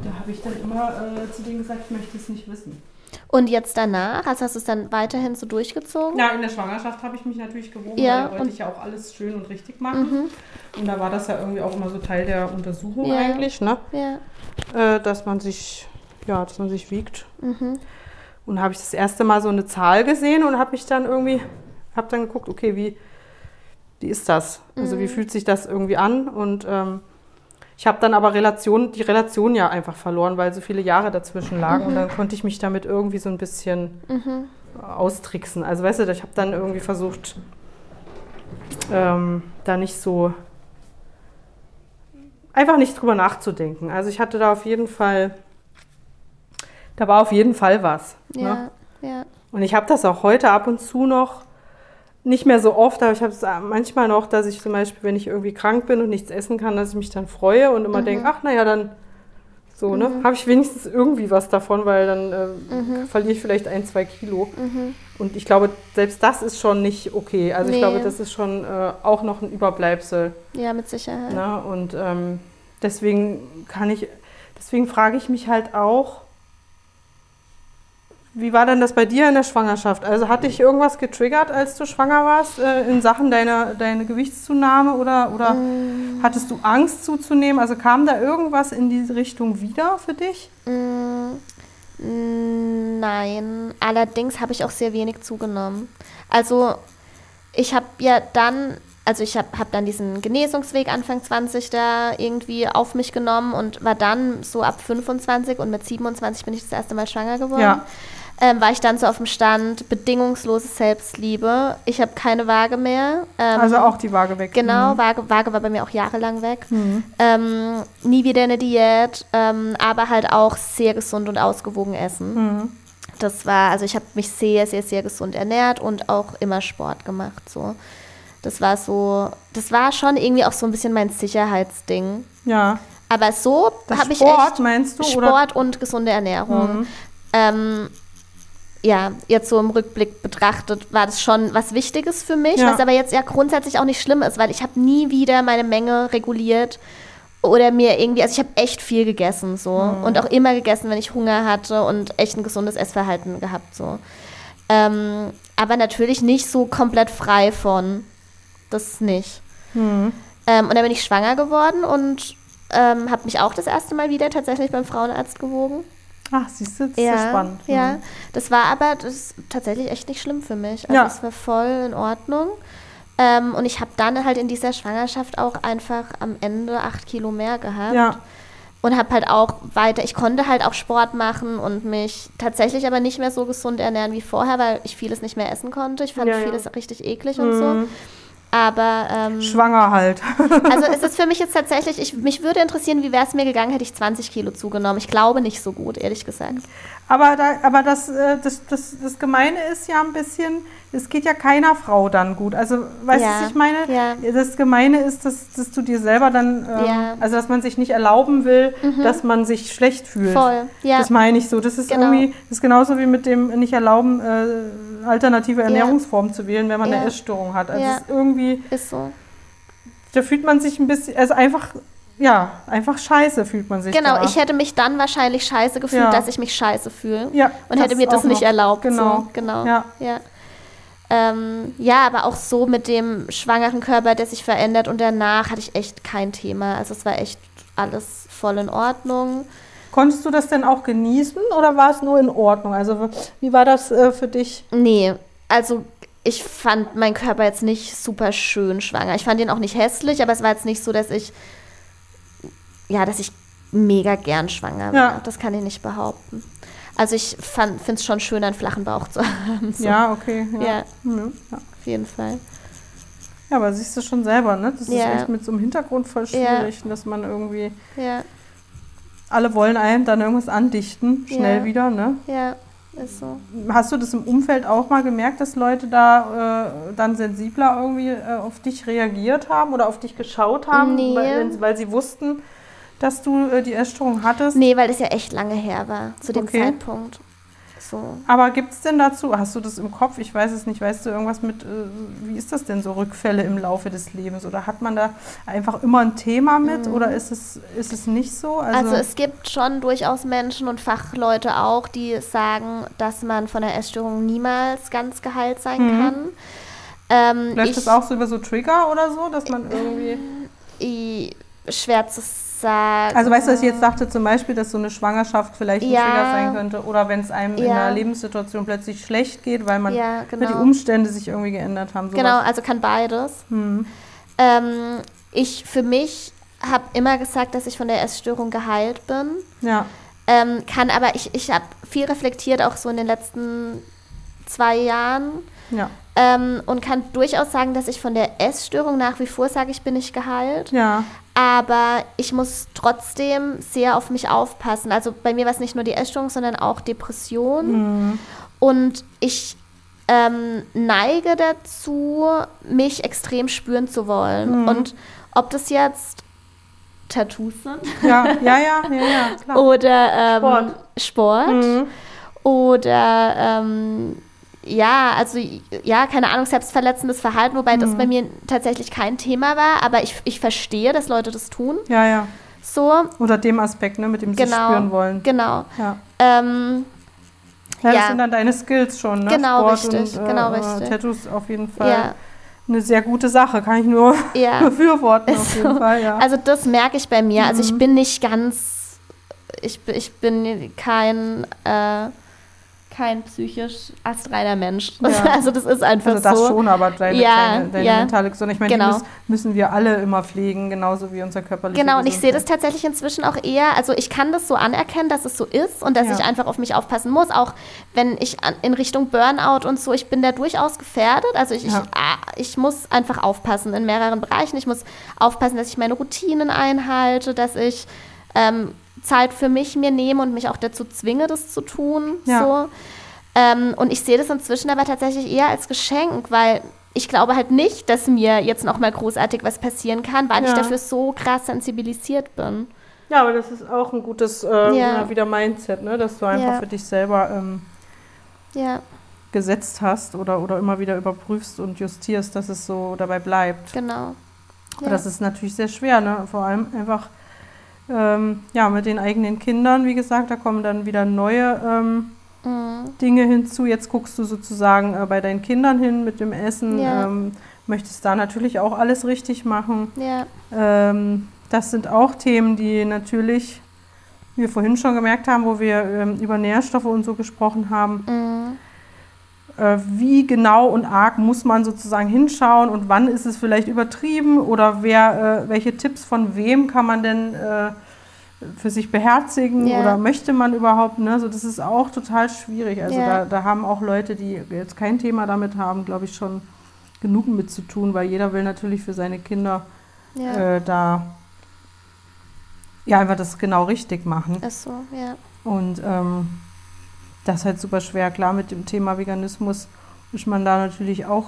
da habe ich dann immer äh, zu denen gesagt, ich möchte es nicht wissen. Und jetzt danach, also hast du es dann weiterhin so durchgezogen? Ja, in der Schwangerschaft habe ich mich natürlich gewogen, Ja, weil da wollte ich ja auch alles schön und richtig machen. Und da war das ja irgendwie auch immer so Teil der Untersuchung Ja. eigentlich, ne? Ja. Äh, dass man sich, ja, dass man sich wiegt. Mhm. Und da habe ich das erste Mal so eine Zahl gesehen und habe mich dann irgendwie, habe dann geguckt, okay, wie, wie ist das? Also Mhm. wie fühlt sich das irgendwie an? Und ähm, ich habe dann aber Relation, die Relation ja einfach verloren, weil so viele Jahre dazwischen lagen. Und dann konnte ich mich damit irgendwie so ein bisschen Mhm. austricksen. Also weißt du, ich habe dann irgendwie versucht, ähm, da nicht so einfach nicht drüber nachzudenken. Also ich hatte da auf jeden Fall, da war auf jeden Fall was. Ne? Ja, ja. Und ich habe das auch heute ab und zu noch, nicht mehr so oft, aber ich habe es manchmal noch, dass ich zum Beispiel, wenn ich irgendwie krank bin und nichts essen kann, dass ich mich dann freue und immer denke, ach naja, dann so, ne? Habe ich wenigstens irgendwie was davon, weil dann äh, verliere ich vielleicht ein, zwei Kilo. Und ich glaube, selbst das ist schon nicht okay. Also ich Nee. glaube, das ist schon äh, auch noch ein Überbleibsel. Ja, mit Sicherheit. Ne? Und ähm, deswegen kann ich, deswegen frage ich mich halt auch, wie war denn das bei dir in der Schwangerschaft? Also hat dich irgendwas getriggert, als du schwanger warst, äh, in Sachen deiner, deiner Gewichtszunahme oder, oder Mm. hattest du Angst zuzunehmen? Also kam da irgendwas in diese Richtung wieder für dich? Mm, Nein, allerdings habe ich auch sehr wenig zugenommen. Also ich habe ja dann, also ich habe hab dann diesen Genesungsweg Anfang 20 da irgendwie auf mich genommen und war dann so ab 25 und mit 27 bin ich das erste Mal schwanger geworden. Ja. Ähm, war ich dann so auf dem Stand, bedingungslose Selbstliebe. Ich habe keine Waage mehr. Ähm, Also auch die Waage weg. Genau, Waage, Waage war bei mir auch jahrelang weg. Ähm, nie wieder eine Diät, ähm, aber halt auch sehr gesund und ausgewogen essen. Das war, also ich habe mich sehr, sehr, sehr gesund ernährt und auch immer Sport gemacht. So. Das war so, das war schon irgendwie auch so ein bisschen mein Sicherheitsding. Ja. Aber so habe ich Sport echt meinst du? Oder? Sport und gesunde Ernährung. Ähm, ja, jetzt so im Rückblick betrachtet, war das schon was Wichtiges für mich, Ja. was aber jetzt ja grundsätzlich auch nicht schlimm ist, weil ich habe nie wieder meine Menge reguliert oder mir irgendwie, also ich habe echt viel gegessen so und auch immer gegessen, wenn ich Hunger hatte und echt ein gesundes Essverhalten gehabt so. Ähm, aber natürlich nicht so komplett frei von, das nicht. Ähm, und dann bin ich schwanger geworden und ähm, habe mich auch das erste Mal wieder tatsächlich beim Frauenarzt gewogen. Ach, siehst du, das ist ja spannend. Ja, Mhm. das war aber das tatsächlich echt nicht schlimm für mich. Also Ja. es war voll in Ordnung. Ähm, und ich habe dann halt in dieser Schwangerschaft auch einfach am Ende acht Kilo mehr gehabt. Ja. Und habe halt auch weiter, ich konnte halt auch Sport machen und mich tatsächlich aber nicht mehr so gesund ernähren wie vorher, weil ich vieles nicht mehr essen konnte. Ich fand Ja, ja. vieles richtig eklig und so. Aber ähm, Schwanger halt. *laughs* also es ist für mich jetzt tatsächlich, ich, mich würde interessieren, wie wäre es mir gegangen, hätte ich 20 Kilo zugenommen. Ich glaube nicht so gut, ehrlich gesagt. Aber, da, aber das, äh, das, das, das Gemeine ist ja ein bisschen, es geht ja keiner Frau dann gut. Also, weißt du, Ja, was ich meine? ja. Das Gemeine ist, dass, dass du dir selber dann, ähm, Ja. Mhm. also dass man sich nicht erlauben will, dass man sich schlecht fühlt. Voll, ja. Das meine ich so. Das ist Genau. irgendwie, das ist genauso wie mit dem nicht erlauben, äh, alternative Ernährungsformen zu wählen, wenn man eine Essstörung hat. Also es ist irgendwie, Ist so. da fühlt man sich ein bisschen, also einfach, ja, einfach scheiße fühlt man sich Genau, da. ich hätte mich dann wahrscheinlich scheiße gefühlt, Ja. dass ich mich scheiße fühle. Ja, und hätte mir das nicht noch. erlaubt. Genau. So. genau. Ja. Ja. Ähm, ja, aber auch so mit dem schwangeren Körper, der sich verändert und danach hatte ich echt kein Thema. Also es war echt alles voll in Ordnung. Konntest du das denn auch genießen oder war es nur in Ordnung? Also wie war das äh, für dich? Nee, also ich fand meinen Körper jetzt nicht super schön schwanger. Ich fand ihn auch nicht hässlich, aber es war jetzt nicht so, dass ich, ja, dass ich mega gern schwanger war. Ja. Das kann ich nicht behaupten. Also ich finde es schon schön, einen flachen Bauch zu *laughs* haben. So. Ja, okay. Ja. Ja, Ja. ja. auf jeden Fall. aber siehst du schon selber, ne? Das ist Ja. echt mit so einem Hintergrund voll Ja. schwierig, dass man irgendwie, Ja, alle wollen einem dann irgendwas andichten, schnell Ja. wieder, ne? ja, ist so. Hast du das im Umfeld auch mal gemerkt, dass Leute da äh, dann sensibler irgendwie äh, auf dich reagiert haben oder auf dich geschaut haben, Nee. weil, weil sie wussten, dass du äh, die Essstörung hattest? Nee, weil es ja echt lange her war, zu dem Okay. Zeitpunkt. So. Aber gibt es denn dazu, hast du das im Kopf? Ich weiß es nicht, weißt du irgendwas mit, äh, wie ist das denn so, Rückfälle im Laufe des Lebens? Oder hat man da einfach immer ein Thema mit oder ist es, ist es nicht so? Mhm. Also es gibt schon durchaus Menschen und Fachleute auch, die sagen, dass man von der Essstörung niemals ganz geheilt sein kann. Ähm, Läuft ich, das auch so über so Trigger oder so, dass man irgendwie. i- schwer zu sagen. Also weißt du, was ich jetzt dachte, zum Beispiel, dass so eine Schwangerschaft vielleicht ein Ja. Trigger sein könnte oder wenn es einem in Ja. einer Lebenssituation plötzlich schlecht geht, weil man Ja, ne, die genau. Umstände sich irgendwie geändert haben. sowas. Genau, also kann beides. Ähm, ich für mich habe immer gesagt, dass ich von der Essstörung geheilt bin. Ja, Ähm, kann aber, ich, ich habe viel reflektiert, auch so in den letzten zwei Jahren. ja, Ähm, und kann durchaus sagen, dass ich von der Essstörung nach wie vor sage, ich bin nicht geheilt. ja, Aber ich muss trotzdem sehr auf mich aufpassen. Also bei mir war es nicht nur die Essstörung, sondern auch Depression. Und ich ähm, neige dazu, mich extrem spüren zu wollen. Mhm. Und ob das jetzt Tattoos sind Ja, ja, ja, ja, ja klar. *laughs* oder ähm, Sport. Sport Mhm. oder ähm, ja, also ja, keine Ahnung, selbstverletzendes Verhalten, wobei das Mhm. bei mir tatsächlich kein Thema war, aber ich, ich verstehe, dass Leute das tun. Ja, ja. So, Oder dem Aspekt, ne, mit dem sie Genau. spüren wollen. genau. Ja. Ähm, ja, das Ja. sind dann deine Skills schon, ne? Genau, Sport richtig, Und, äh, genau, äh, richtig. Tattoos auf jeden Fall ja, eine sehr gute Sache, kann ich nur ja. *laughs* befürworten auf jeden so. Fall, ja. Also das merke ich bei mir. Also ich Mhm. bin nicht ganz, ich, bin- ich bin kein, äh, kein psychisch astreiner Mensch. Ja. *laughs* Also das ist einfach Also das so. schon, aber deine, Ja, deine, deine ja. mentale Gesundheit, ich meine, Genau. die müssen, wir alle immer pflegen, genauso wie unser körperlicher Genau, und ich sehe das Gesundheit. tatsächlich inzwischen auch eher, also ich kann das so anerkennen, dass es so ist und dass Ja. ich einfach auf mich aufpassen muss, auch wenn ich an, in Richtung Burnout und so, ich bin da durchaus gefährdet, also ich, ich, ah, ich muss einfach aufpassen in mehreren Bereichen, ich muss aufpassen, dass ich meine Routinen einhalte, dass ich ähm, Zeit für mich mir nehme und mich auch dazu zwinge, das zu tun, Ja. so. Ähm, und ich sehe das inzwischen aber tatsächlich eher als Geschenk, weil ich glaube halt nicht, dass mir jetzt noch mal großartig was passieren kann, weil ich Ja. dafür so krass sensibilisiert bin. Ja, aber das ist auch ein gutes äh, Ja. wieder Mindset, ne? dass du einfach für dich selber ähm, Ja, gesetzt hast oder, oder immer wieder überprüfst und justierst, dass es so dabei bleibt. genau. Aber Das ist natürlich sehr schwer, ne? vor allem einfach ähm, ja, mit den eigenen Kindern, wie gesagt, da kommen dann wieder neue ähm, Mhm. Dinge hinzu. Jetzt guckst du sozusagen äh, bei deinen Kindern hin mit dem Essen, Ja. ähm, möchtest da natürlich auch alles richtig machen. Ja, Ähm, das sind auch Themen, die natürlich wir vorhin schon gemerkt haben, wo wir ähm, über Nährstoffe und so gesprochen haben. mhm. Äh, wie genau und arg muss man sozusagen hinschauen und wann ist es vielleicht übertrieben oder wer, äh, welche Tipps von wem kann man denn äh, für sich beherzigen Ja. oder möchte man überhaupt? Ne? So, das ist auch total schwierig. Also Ja. da, da haben auch Leute, die jetzt kein Thema damit haben, glaube ich, schon genug mit zu tun, weil jeder will natürlich für seine Kinder ja. äh, da ja einfach das genau richtig machen. ist so, ja. Und ähm, das ist halt super schwer. Klar, mit dem Thema Veganismus ist man da natürlich auch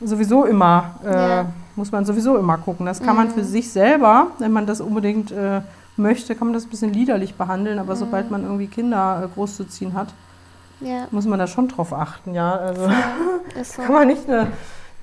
sowieso immer, äh, Ja. muss man sowieso immer gucken. Das kann man Mhm. für sich selber, wenn man das unbedingt äh, möchte, kann man das ein bisschen liederlich behandeln. Aber Mhm. sobald man irgendwie Kinder äh, großzuziehen hat, Ja, muss man da schon drauf achten. Ja, also ja, *laughs* so. kann man nicht ne,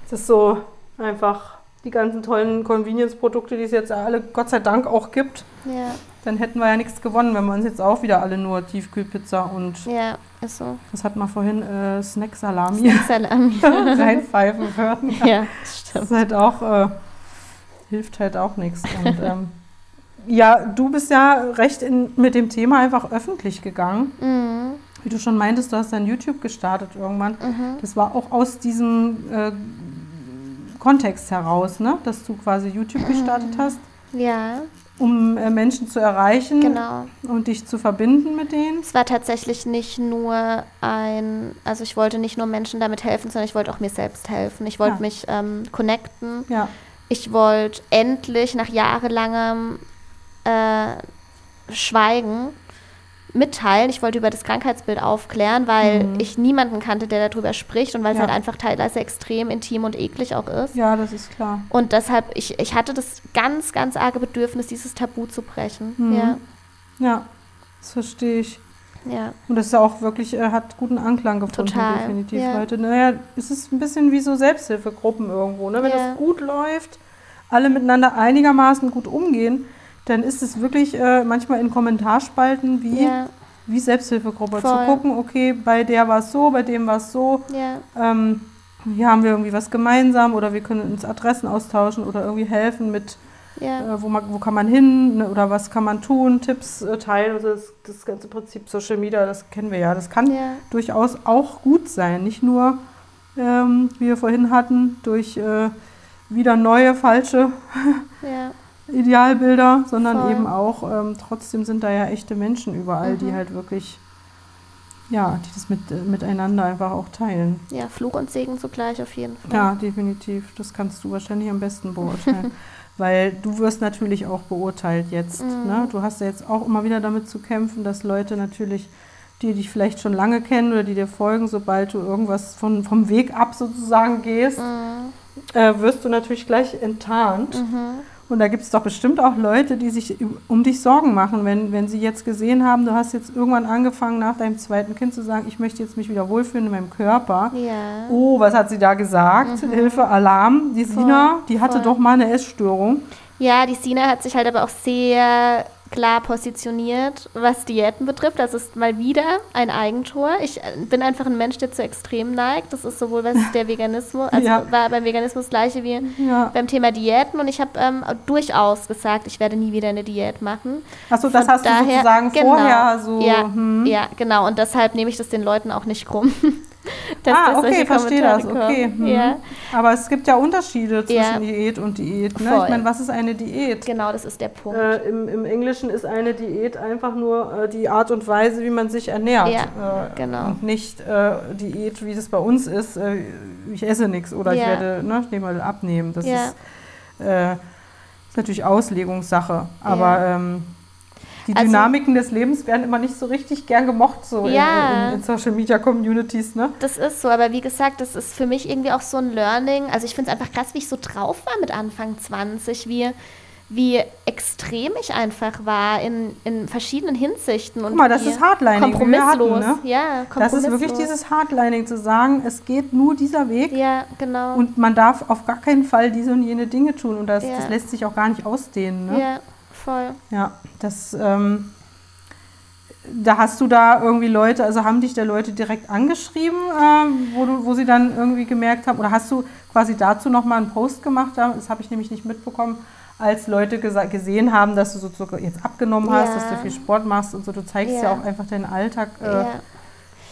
das ist so einfach die ganzen tollen Convenience-Produkte, die es jetzt alle Gott sei Dank auch gibt. Ja, Dann hätten wir ja nichts gewonnen, wenn wir uns jetzt auch wieder alle nur Tiefkühlpizza und ja, ist so. was hat man vorhin, äh, Snack-Salami Salami. *laughs* reinpfeifen würden. *laughs* ja, Das stimmt. ist halt auch, äh, hilft halt auch nichts. Und ähm, ja, du bist ja recht in, mit dem Thema einfach öffentlich gegangen. Mhm. Wie du schon meintest, du hast dann YouTube gestartet irgendwann. Mhm. Das war auch aus diesem äh, Kontext heraus, ne? dass du quasi YouTube gestartet hast, Ja, um äh, Menschen zu erreichen genau. und dich zu verbinden mit denen. Es war tatsächlich nicht nur ein, also ich wollte nicht nur Menschen damit helfen, sondern ich wollte auch mir selbst helfen. Ich wollte Ja. mich ähm, connecten. Ja, Ich wollte endlich nach jahrelangem äh, Schweigen mitteilen. Ich wollte über das Krankheitsbild aufklären, weil Mhm. ich niemanden kannte, der darüber spricht und weil es Ja. halt einfach teilweise extrem intim und eklig auch ist. ja, das ist klar. Und deshalb, ich, ich hatte das ganz, ganz arge Bedürfnis, dieses Tabu zu brechen. Mhm. Ja, Ja, das verstehe ich. ja, Und das ist ja auch wirklich, äh, hat guten Anklang gefunden, Total, definitiv, ja. Leute. Naja, es ist ein bisschen wie so Selbsthilfegruppen irgendwo. Ne? Wenn Ja. das gut läuft, alle miteinander einigermaßen gut umgehen, dann ist es wirklich äh, manchmal in Kommentarspalten wie, ja, wie Selbsthilfegruppe. Zu Voll. gucken, okay, bei der war es so, bei dem war es so. ja, Ähm, hier haben wir irgendwie was gemeinsam oder wir können uns Adressen austauschen oder irgendwie helfen mit, ja, äh, wo, man, wo kann man hin ne, oder was kann man tun, Tipps äh, teilen. Also das, das ganze Prinzip Social Media, das kennen wir ja. Das kann ja, durchaus auch gut sein. Nicht nur, ähm, wie wir vorhin hatten, durch äh, wieder neue falsche Idealbilder, sondern Voll. eben auch, ähm, trotzdem sind da ja echte Menschen überall, die Mhm. halt wirklich, ja, die das mit, äh, miteinander einfach auch teilen. ja, Fluch und Segen zugleich auf jeden Fall. Ja, definitiv. Das kannst du wahrscheinlich am besten beurteilen. *laughs* Weil du wirst natürlich auch beurteilt jetzt. Mhm. Ne? Du hast ja jetzt auch immer wieder damit zu kämpfen, dass Leute natürlich die dich vielleicht schon lange kennen oder die dir folgen, sobald du irgendwas von, vom Weg ab sozusagen gehst, Mhm. äh, wirst du natürlich gleich enttarnt. Und da gibt es doch bestimmt auch Leute, die sich um dich Sorgen machen, wenn, wenn sie jetzt gesehen haben, du hast jetzt irgendwann angefangen, nach deinem zweiten Kind zu sagen, ich möchte jetzt mich wieder wohlfühlen in meinem Körper. Ja. Oh, was hat sie da gesagt? Hilfe, Alarm. Die Sina, die hatte Mhm. voll. doch mal eine Essstörung. Ja, die Sina hat sich halt aber auch sehr klar positioniert, was Diäten betrifft. Das ist mal wieder ein Eigentor. Ich äh, bin einfach ein Mensch, der zu extrem neigt. Das ist sowohl was der Veganismus, also Ja. war beim Veganismus das gleiche wie Ja. beim Thema Diäten. Und ich habe ähm, durchaus gesagt, ich werde nie wieder eine Diät machen. Achso, das Von hast du daher- sozusagen genau. vorher so. Ja, hm. ja, genau. Und deshalb nehme ich das den Leuten auch nicht krumm. *laughs* dass ah, okay, verstehe Kommentare das. Okay. hm. Ja, Aber es gibt ja Unterschiede zwischen Ja. Diät und Diät. Ne? Voll. Ich meine, was ist eine Diät? genau, das ist der Punkt. Äh, im, Im Englischen ist eine Diät einfach nur äh, die Art und Weise, wie man sich ernährt. Ja, äh, genau. Und nicht äh, Diät, wie das bei uns ist. Äh, ich esse nichts oder ich Ja. werde ne, ich nehme mal abnehmen. Das Ja. ist, äh, ist natürlich Auslegungssache. Aber ähm, die Also- Dynamiken des Lebens werden immer nicht so richtig gern gemocht, so Ja. in, in, in Social Media Communities. Ne? Das ist so, aber wie gesagt, das ist für mich irgendwie auch so ein Learning. Also ich finde es einfach krass, wie ich so drauf war mit Anfang 20, wie, wie extrem ich einfach war in, in verschiedenen Hinsichten. Und Guck mal, das ist Hardlining, wir hatten, Kompromisslos. ne? Ja, Das kompromisslos. ist wirklich dieses Hardlining zu sagen, es geht nur dieser Weg. Ja, genau. Und man darf auf gar keinen Fall diese und jene Dinge tun. Und das, Ja. das lässt sich auch gar nicht ausdehnen. Ne? ja, voll. Ja, das, ähm, da hast du da irgendwie Leute, also haben dich da Leute direkt angeschrieben, ähm, wo, du, wo sie dann irgendwie gemerkt haben, oder hast du quasi dazu nochmal einen Post gemacht, das habe ich nämlich nicht mitbekommen, als Leute gesehen haben, dass du sozusagen jetzt abgenommen hast, Ja. dass du viel Sport machst und so, du zeigst ja, Ja. auch einfach deinen Alltag, äh, ja.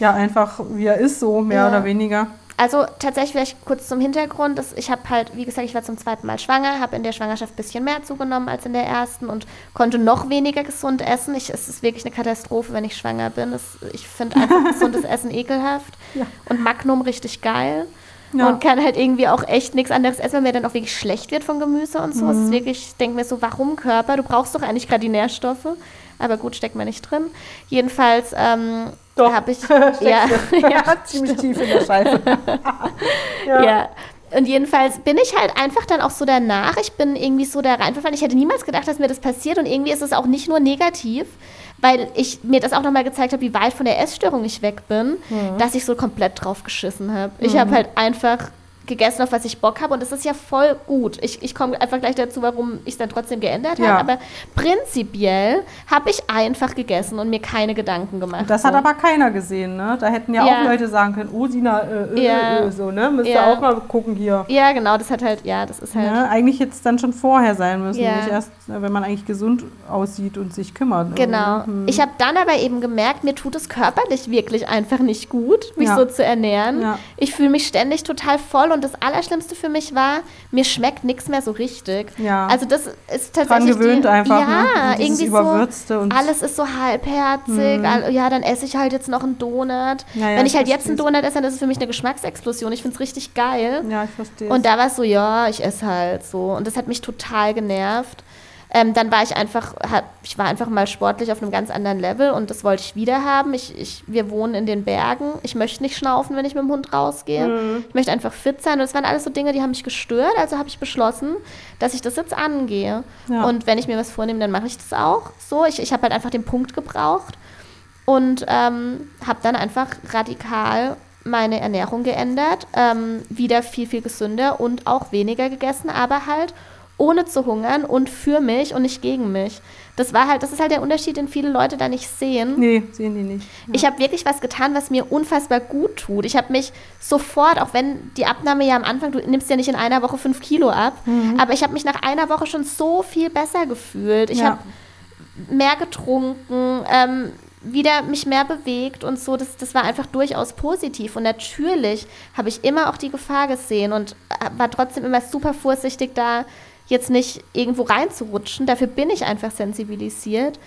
Ja. einfach wie er ist, so mehr oder weniger. Also tatsächlich vielleicht kurz zum Hintergrund. Das, ich habe halt, wie gesagt, ich war zum zweiten Mal schwanger, habe in der Schwangerschaft ein bisschen mehr zugenommen als in der ersten und konnte noch weniger gesund essen. Ich, es ist wirklich eine Katastrophe, wenn ich schwanger bin. Es, ich finde einfach gesundes *laughs* Essen ekelhaft und Magnum richtig geil. Ja. Und kann halt irgendwie auch echt nichts anderes essen, weil mir dann auch wirklich schlecht wird von Gemüse und so. Es Mhm. ist wirklich, ich denke mir so, warum Körper? Du brauchst doch eigentlich gerade die Nährstoffe. Aber gut, steckt man nicht drin. Jedenfalls ähm, habe ich. *laughs* *laughs* Ja, ja, ziemlich tief in der Scheiße. *laughs* ja. Und jedenfalls bin ich halt einfach dann auch so danach. Ich bin irgendwie so da reinverfallen. Ich hätte niemals gedacht, dass mir das passiert. Und irgendwie ist es auch nicht nur negativ, weil ich mir das auch nochmal gezeigt habe, wie weit von der Essstörung ich weg bin, dass ich so komplett drauf geschissen habe. Ich habe halt einfach gegessen, auf was ich Bock habe. Und das ist ja voll gut. Ich, ich komme einfach gleich dazu, warum ich es dann trotzdem geändert Ja. habe. Aber prinzipiell habe ich einfach gegessen und mir keine Gedanken gemacht. Das so. hat aber keiner gesehen, ne? Da hätten ja, Ja. auch Leute sagen können, oh Dina, äh, äh, Ja. äh, so, ne? Müsst ihr auch mal gucken hier. Ja, genau, das hat halt, ja, das ist halt. Ne? Eigentlich hätte es dann schon vorher sein müssen, nicht erst, äh, wenn man eigentlich gesund aussieht und sich kümmert. Genau. irgendwie, ne? Ich habe dann aber eben gemerkt, mir tut es körperlich wirklich einfach nicht gut, mich so zu ernähren. Ich fühle mich ständig total voll und das Allerschlimmste für mich war, mir schmeckt nichts mehr so richtig. Ja. Also das ist Dran tatsächlich gewöhnt die, einfach, ja, ne? Irgendwie Überwürzte so alles ist so halbherzig. all- Ja, dann esse ich halt jetzt noch einen Donut. Ja, ja, Wenn ich ich halt jetzt einen. Donut esse, dann ist es für mich eine Geschmacksexplosion. Ich finde es richtig geil. Ja, ich verstehe. Und da war es so, ja, ich esse halt so. Und das hat mich total genervt. Ähm, dann war ich einfach, hab, ich war einfach mal sportlich auf einem ganz anderen Level und das wollte ich wieder haben. Ich, ich, wir wohnen in den Bergen. Ich möchte nicht schnaufen, wenn ich mit dem Hund rausgehe. Mhm. Ich möchte einfach fit sein. Und das waren alles so Dinge, die haben mich gestört. Also habe ich beschlossen, dass ich das jetzt angehe. Ja. Und wenn ich mir was vornehme, dann mache ich das auch. So, ich, ich habe halt einfach den Punkt gebraucht und ähm, habe dann einfach radikal meine Ernährung geändert, ähm, wieder viel, viel gesünder und auch weniger gegessen, aber halt ohne zu hungern und für mich und nicht gegen mich. Das war halt, das ist halt der Unterschied, den viele Leute da nicht sehen. nee, sehen die nicht. Ich habe wirklich was getan, was mir unfassbar gut tut. Ich habe mich sofort, auch wenn die Abnahme ja am Anfang, du nimmst ja nicht in einer Woche fünf Kilo ab, aber ich habe mich nach einer Woche schon so viel besser gefühlt. Ich Ja. habe mehr getrunken, ähm, wieder mich mehr bewegt und so. Das, das war einfach durchaus positiv. Und natürlich habe ich immer auch die Gefahr gesehen und äh, war trotzdem immer super vorsichtig da, jetzt nicht irgendwo reinzurutschen. Dafür bin ich einfach sensibilisiert.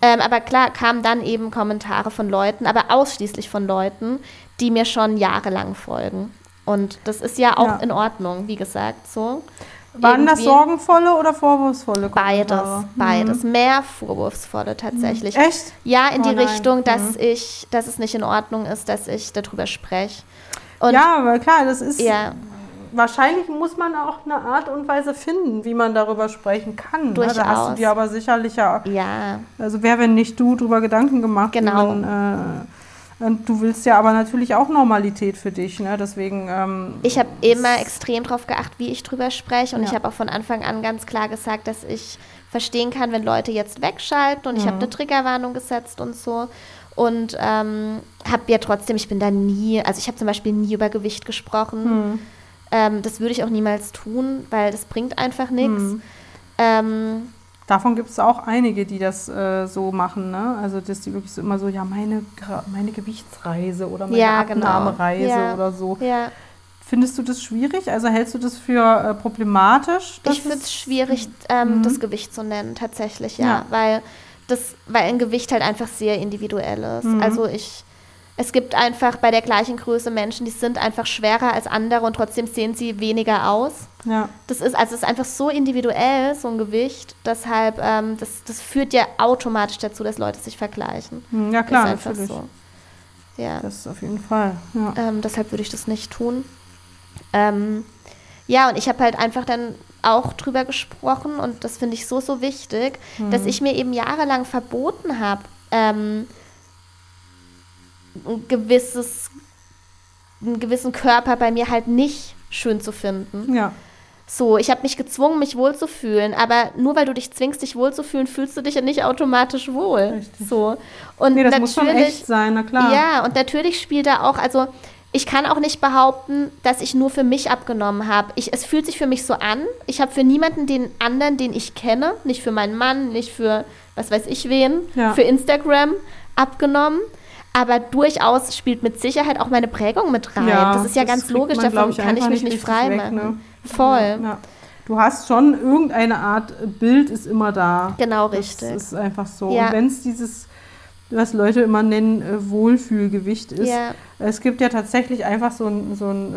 Ähm, aber klar kamen dann eben Kommentare von Leuten, aber ausschließlich von Leuten, die mir schon jahrelang folgen. Und das ist ja auch Ja. in Ordnung, wie gesagt, so. Waren das irgendwie- sorgenvolle oder vorwurfsvolle Beides, Kommentare? beides. Mehr vorwurfsvolle tatsächlich. Mhm. Echt? Ja, in Oh die nein. Richtung, dass Mhm. ich, dass es nicht in Ordnung ist, dass ich darüber spreche. Und ja, aber klar, das ist. ja, Wahrscheinlich muss man auch eine Art und Weise finden, wie man darüber sprechen kann. Ne? Da hast du Durchaus. dir aber sicherlich ja. ja, Also, wer, wenn nicht du, darüber Gedanken gemacht. Genau. Man, äh, und du willst ja aber natürlich auch Normalität für dich. Ne? Deswegen. Ähm, ich habe immer extrem darauf geachtet, wie ich drüber spreche. Und Ja. ich habe auch von Anfang an ganz klar gesagt, dass ich verstehen kann, wenn Leute jetzt wegschalten. Und ich Mhm. habe eine Triggerwarnung gesetzt und so. Und ähm, habe ja trotzdem, ich bin da nie, also ich habe zum Beispiel nie über Gewicht gesprochen. hm. Ähm, das würde ich auch niemals tun, weil das bringt einfach nichts. Hm. Ähm, Davon gibt es auch einige, die das äh, so machen. Ne? Also, dass die wirklich so immer so, ja, meine, meine Gewichtsreise oder meine Ja, genau. Abnahmereise Ja. oder so. ja. Findest du das schwierig? Also, hältst du das für äh, problematisch? Ich finde es es- schwierig, ähm, Mhm. das Gewicht zu nennen, tatsächlich, ja. Ja. Weil, das, weil ein Gewicht halt einfach sehr individuell ist. Mhm. Also ich, es gibt einfach bei der gleichen Größe Menschen, die sind einfach schwerer als andere und trotzdem sehen sie weniger aus. Ja. Das ist, also es ist einfach so individuell, so ein Gewicht. Deshalb, ähm, das, das führt ja automatisch dazu, dass Leute sich vergleichen. Hm, ja, klar, ist einfach natürlich. so. Ja. Das auf jeden Fall. Ja. Ähm, deshalb würde ich das nicht tun. Ähm, ja, und ich habe halt einfach dann auch drüber gesprochen und das finde ich so, so wichtig, dass ich mir eben jahrelang verboten habe, ähm, ein gewisses, einen gewissen Körper bei mir halt nicht schön zu finden. ja. So, ich habe mich gezwungen, mich wohlzufühlen, aber nur weil du dich zwingst, dich wohlzufühlen, fühlst du dich ja nicht automatisch wohl. Richtig. So. Und Nee, das muss schon echt sein, na klar. ja, und natürlich spielt da auch, also ich kann auch nicht behaupten, dass ich nur für mich abgenommen habe. Ich, es fühlt sich für mich so an. Ich habe für niemanden den anderen, den ich kenne, nicht für meinen Mann, nicht für was weiß ich wen, Ja. für Instagram abgenommen. Aber durchaus spielt mit Sicherheit auch meine Prägung mit rein. Ja, das ist ja das ganz logisch, man, davon ich, kann ich mich nicht frei weg, machen. ne? Voll. Ja. Du hast schon irgendeine Art äh, Bild ist immer da. Genau Das richtig. ist einfach so. Ja. Und wenn es dieses, was Leute immer nennen, äh, Wohlfühlgewicht ist, Ja. es gibt ja tatsächlich einfach so ein, so ein äh,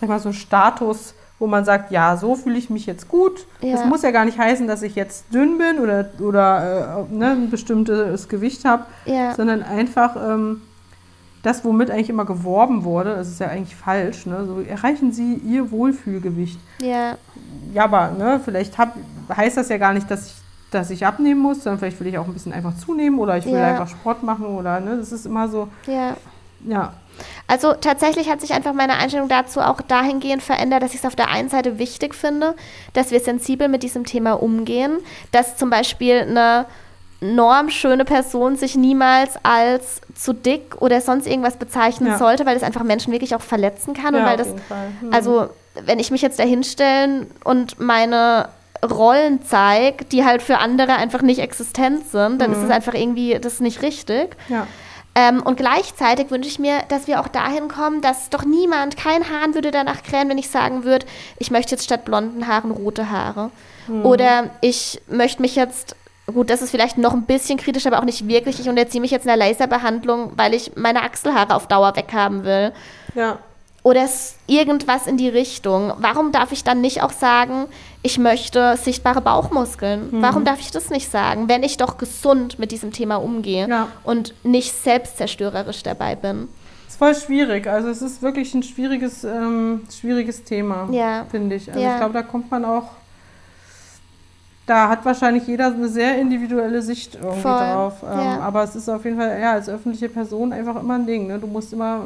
sag mal, so ein Status, wo man sagt, ja, so fühle ich mich jetzt gut. Ja. Das muss ja gar nicht heißen, dass ich jetzt dünn bin oder, oder äh, ne, ein bestimmtes Gewicht habe, Ja. sondern einfach ähm, das, womit eigentlich immer geworben wurde, das ist ja eigentlich falsch, ne? so erreichen Sie Ihr Wohlfühlgewicht. Ja. Ja, aber ne, vielleicht hab, heißt das ja gar nicht, dass ich, dass ich abnehmen muss, sondern vielleicht will ich auch ein bisschen einfach zunehmen oder ich will Ja. einfach Sport machen oder ne, das ist immer so, Ja. ja, Also tatsächlich hat sich einfach meine Einstellung dazu auch dahingehend verändert, dass ich es auf der einen Seite wichtig finde, dass wir sensibel mit diesem Thema umgehen, dass zum Beispiel eine normschöne Person sich niemals als zu dick oder sonst irgendwas bezeichnen Ja. sollte, weil das einfach Menschen wirklich auch verletzen kann und ja weil auf das. Hm. also, wenn ich mich jetzt da hinstellen und meine Rollen zeige, die halt für andere einfach nicht existent sind, dann ist es einfach irgendwie, das nicht richtig. ja. Ähm, und gleichzeitig wünsche ich mir, dass wir auch dahin kommen, dass doch niemand, kein Hahn würde danach krähen, wenn ich sagen würde, ich möchte jetzt statt blonden Haaren rote Haare. Oder ich möchte mich jetzt, gut, das ist vielleicht noch ein bisschen kritisch, aber auch nicht wirklich, ich unterziehe mich jetzt einer Laserbehandlung, weil ich meine Achselhaare auf Dauer weghaben will ja. Oder irgendwas in die Richtung. Warum darf ich dann nicht auch sagen, ich möchte sichtbare Bauchmuskeln? Warum darf ich das nicht sagen, wenn ich doch gesund mit diesem Thema umgehe Ja. und nicht selbstzerstörerisch dabei bin? ist voll schwierig. Also es ist wirklich ein schwieriges, ähm, schwieriges Thema, Ja. finde ich. Also Ja. ich glaube, da kommt man auch, da hat wahrscheinlich jeder eine sehr individuelle Sicht irgendwie Voll, drauf. Ähm, ja. Aber es ist auf jeden Fall, ja, als öffentliche Person einfach immer ein Ding. Ne? Du musst immer,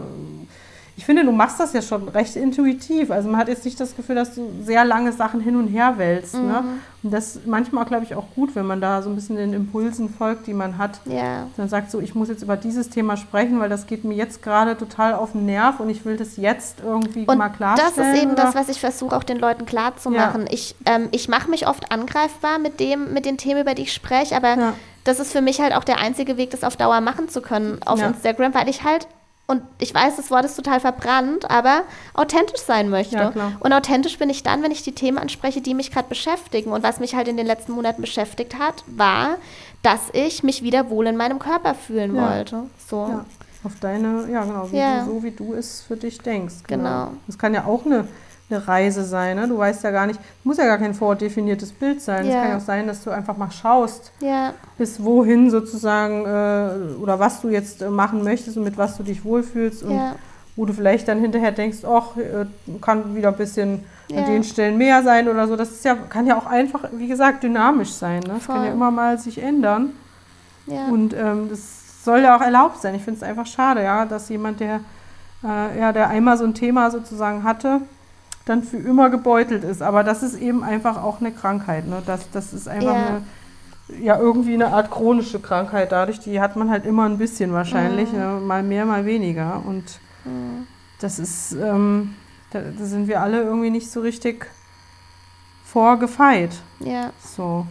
ich finde, du machst das ja schon recht intuitiv. Also man hat jetzt nicht das Gefühl, dass du sehr lange Sachen hin und her wälzt. Ne? Mhm. Und das ist manchmal, glaube ich, auch gut, wenn man da so ein bisschen den Impulsen folgt, die man hat Ja, dann sagt so, ich muss jetzt über dieses Thema sprechen, weil das geht mir jetzt gerade total auf den Nerv und ich will das jetzt irgendwie und mal das klarstellen. ist eben das, oder? was ich versuche, auch den Leuten klarzumachen. Ja. Ich, ähm, ich mache mich oft angreifbar mit, dem, mit den Themen, über die ich spreche, aber Ja. das ist für mich halt auch der einzige Weg, das auf Dauer machen zu können auf Ja. Instagram, weil ich halt, und ich weiß, das Wort ist total verbrannt, aber authentisch sein möchte. Ja. Und authentisch bin ich dann, wenn ich die Themen anspreche, die mich gerade beschäftigen. Und was mich halt in den letzten Monaten beschäftigt hat, war, dass ich mich wieder wohl in meinem Körper fühlen Ja. wollte. So. Ja, auf deine, ja genau, wie Ja. Du, so wie du es für dich denkst. Genau. Das kann ja auch eine eine Reise sein. Ne? Du weißt ja gar nicht, muss ja gar kein vordefiniertes Bild sein. Es Ja. kann ja auch sein, dass du einfach mal schaust, Ja, bis wohin sozusagen äh, oder was du jetzt äh, machen möchtest und mit was du dich wohlfühlst und ja, wo du vielleicht dann hinterher denkst, ach, äh, kann wieder ein bisschen an den Stellen mehr sein oder so. Das ist ja, kann ja auch einfach, wie gesagt, dynamisch sein. Ne? Es kann ja Voll. immer mal sich ändern. Und ähm, das soll ja auch erlaubt sein. Ich finde es einfach schade, ja, dass jemand, der, äh, ja, der einmal so ein Thema sozusagen hatte, dann für immer gebeutelt ist. Aber das ist eben einfach auch eine Krankheit. Ne? Das, das ist einfach Ja. eine, ja, irgendwie eine Art chronische Krankheit. Dadurch, die hat man halt immer ein bisschen wahrscheinlich, Mhm. ne? mal mehr, mal weniger. Und Mhm. das ist, ähm, da, da sind wir alle irgendwie nicht so richtig vorgefeit. ja. So.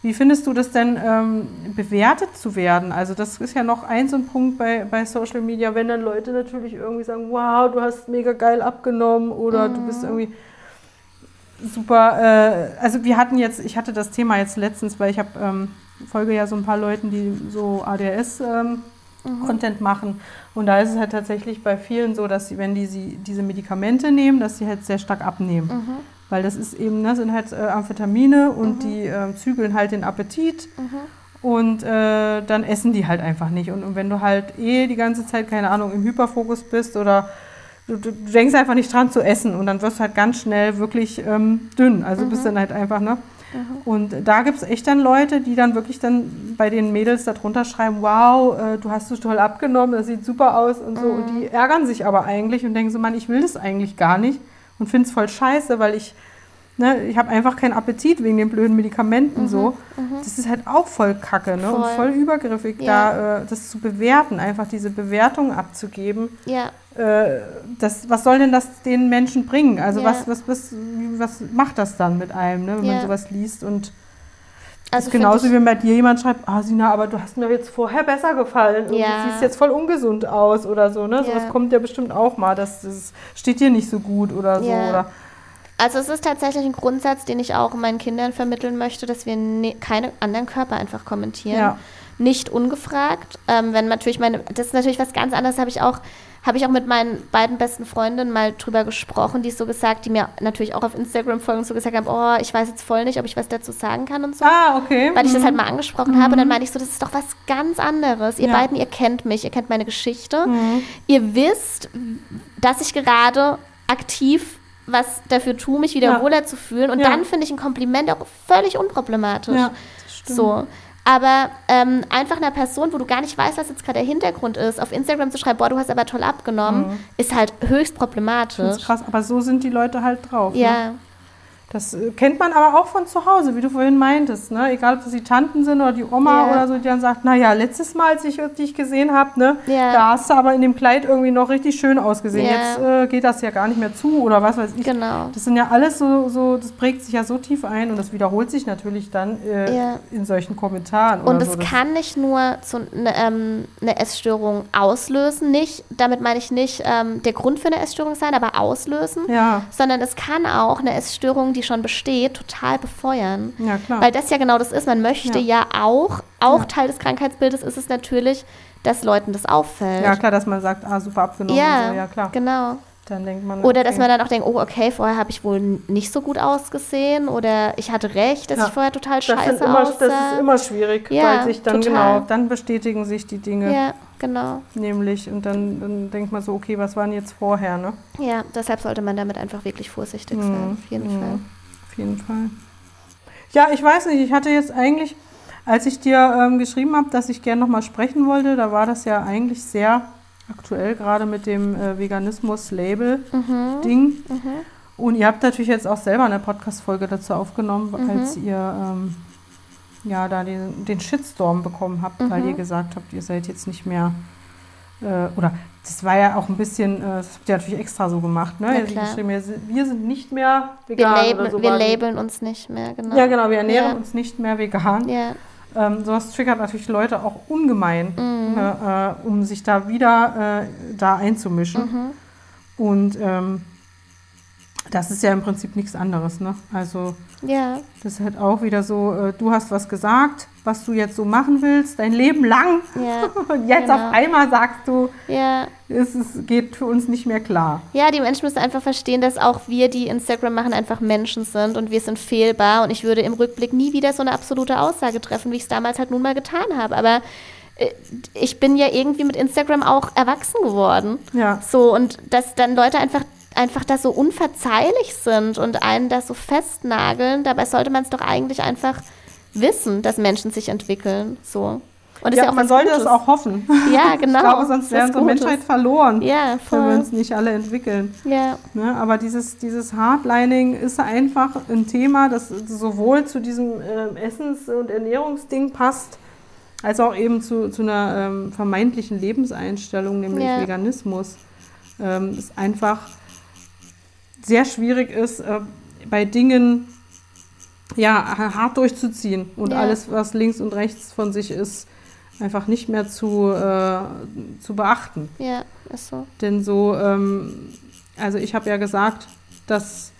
Wie findest du das denn, ähm, bewertet zu werden? Also das ist ja noch ein so ein Punkt bei, bei Social Media, wenn dann Leute natürlich irgendwie sagen, wow, du hast mega geil abgenommen oder du bist irgendwie super. Äh, also wir hatten jetzt, ich hatte das Thema jetzt letztens, weil ich habe ähm, folge ja so ein paar Leuten, die so ADS ähm, Content machen. Und da ist es halt tatsächlich bei vielen so, dass sie, wenn die sie, diese Medikamente nehmen, dass sie halt sehr stark abnehmen. Mhm. Weil das ist eben, das sind halt äh, Amphetamine und die äh, zügeln halt den Appetit Mhm. und äh, dann essen die halt einfach nicht. Und, und wenn du halt eh die ganze Zeit, keine Ahnung, im Hyperfokus bist oder du, du denkst einfach nicht dran zu essen und dann wirst du halt ganz schnell wirklich ähm, dünn. Also bist dann halt einfach, ne? Und da gibt es echt dann Leute, die dann wirklich dann bei den Mädels darunter schreiben, wow, äh, du hast so toll abgenommen, das sieht super aus und so. Und die ärgern sich aber eigentlich und denken so, Mann, ich will das eigentlich gar nicht und finde es voll scheiße, weil ich, ne, ich habe einfach keinen Appetit wegen den blöden Medikamenten so. Das ist halt auch voll kacke ne? und Voll. voll übergriffig, Ja. da äh, das zu bewerten, einfach diese Bewertung abzugeben. Ja, Äh, das, was soll denn das den Menschen bringen? Also Ja. was, was, was, was macht das dann mit einem, ne, wenn man sowas liest? Und also ist genauso wie wenn bei dir jemand schreibt, ah Sina, aber du hast mir jetzt vorher besser gefallen und Ja. du siehst jetzt voll ungesund aus oder so. Ne? Ja. Sowas kommt ja bestimmt auch mal, das, das steht dir nicht so gut oder so. Ja. Oder, Also es ist tatsächlich ein Grundsatz, den ich auch meinen Kindern vermitteln möchte, dass wir ne keine anderen Körper einfach kommentieren. Ja. Nicht ungefragt. Ähm, wenn natürlich meine, das ist natürlich was ganz anderes, habe ich auch, habe ich auch mit meinen beiden besten Freundinnen mal drüber gesprochen, die so gesagt, die mir natürlich auch auf Instagram folgen und so gesagt haben, oh, ich weiß jetzt voll nicht, ob ich was dazu sagen kann und so. ah, okay. Weil ich das Mhm. halt mal angesprochen habe und dann meine ich so, das ist doch was ganz anderes. Ihr Ja. Mhm. beiden, ihr kennt mich, ihr kennt meine Geschichte. Ihr wisst, dass ich gerade aktiv was dafür tue, mich wieder Ja. wohler zu fühlen. Und Ja. dann finde ich ein Kompliment auch völlig unproblematisch. Ja, das stimmt. So. Aber ähm, einfach einer Person, wo du gar nicht weißt, was jetzt gerade der Hintergrund ist, auf Instagram zu schreiben, boah, du hast aber toll abgenommen, ist halt höchst Das problematisch. ist krass, aber so sind die Leute halt drauf. Ne? Das äh, kennt man aber auch von zu Hause, wie du vorhin meintest. Ne? Egal, ob das die Tanten sind oder die Oma Ja. oder so, die dann sagt, naja, letztes Mal, als ich dich gesehen habe, ne, Ja. da hast du aber in dem Kleid irgendwie noch richtig schön ausgesehen. Ja. Jetzt äh, geht das ja gar nicht mehr zu oder was weiß ich. genau. Das sind ja alles so, so, das prägt sich ja so tief ein und das wiederholt sich natürlich dann äh, in solchen Kommentaren. Und es so. Kann nicht nur zu eine, ähm, eine Essstörung auslösen, nicht, damit meine ich nicht ähm, der Grund für eine Essstörung sein, aber auslösen, Ja, sondern es kann auch eine Essstörung, die schon besteht, total befeuern. ja klar. Weil das ja genau das ist. Man möchte ja, auch, auch Teil des Krankheitsbildes ist es natürlich, dass Leuten das auffällt. ja, klar, dass man sagt, ah, super abgenommen. Ja, und so. ja klar. genau. Dann denkt man. Oder dass man dann auch denkt, oh, okay, vorher habe ich wohl nicht so gut ausgesehen oder ich hatte recht, dass Ja. ich vorher total scheiße immer, aussah. das ist immer schwierig, Ja, weil sich dann, total. genau, dann bestätigen sich die Dinge. ja, genau. Nämlich, und dann, dann denkt man so, okay, was waren jetzt vorher, ne? Ja, deshalb sollte man damit einfach wirklich vorsichtig sein, auf jeden Fall. Auf jeden Fall. Ja, ich weiß nicht, ich hatte jetzt eigentlich, als ich dir ähm, geschrieben habe, dass ich gerne nochmal sprechen wollte, da war das ja eigentlich sehr aktuell, gerade mit dem äh, Veganismus-Label-Ding. Und ihr habt natürlich jetzt auch selber eine Podcast-Folge dazu aufgenommen, als ihr ähm, ja da den, den Shitstorm bekommen habt, weil ihr gesagt habt, ihr seid jetzt nicht mehr äh, oder das war ja auch ein bisschen, äh, das habt ihr natürlich extra so gemacht, ne? Klar. geschrieben, wir sind, wir nicht mehr Wir, vegan labeln, wir war die- labeln uns nicht mehr, genau. Ja, genau, wir ernähren Ja. uns nicht mehr vegan. Ja, Ähm, sowas triggert natürlich Leute auch ungemein, Mhm. ne, äh, um sich da wieder äh, da einzumischen. Mhm. Und ähm, das ist ja im Prinzip nichts anderes, ne? Also Ja, das ist halt auch wieder so, äh, du hast was gesagt, was du jetzt so machen willst, dein Leben lang. ja, *laughs* Und jetzt Genau. auf einmal sagst du, ja. es ist, geht für uns nicht mehr klar. Ja, die Menschen müssen einfach verstehen, dass auch wir, die Instagram machen, einfach Menschen sind und wir sind fehlbar. Und ich würde im Rückblick nie wieder so eine absolute Aussage treffen, wie ich es damals halt nun mal getan habe. Aber äh, ich bin ja irgendwie mit Instagram auch erwachsen geworden. Ja. So, und dass dann Leute einfach, einfach da so unverzeihlich sind und einen da so festnageln, dabei sollte man es doch eigentlich einfach wissen, dass Menschen sich entwickeln. So. Und ist Ja, ja man sollte Gutes. das auch hoffen. *laughs* Ja, genau. Ich glaube, sonst Ist wäre unsere Gutes. Menschheit verloren, Ja, wenn wir uns nicht alle entwickeln. Ja, Ne? Aber dieses, dieses Hardlining ist einfach ein Thema, das sowohl zu diesem ähm, Essens- und Ernährungsding passt, als auch eben zu, zu einer ähm, vermeintlichen Lebenseinstellung, nämlich Ja. Veganismus. Ähm, es einfach sehr schwierig ist, äh, bei Dingen ja, ha- hart durchzuziehen und Ja. alles, was links und rechts von sich ist, einfach nicht mehr zu, äh, zu beachten. ja, ist so. Denn so, ähm, also ich habe ja gesagt, dass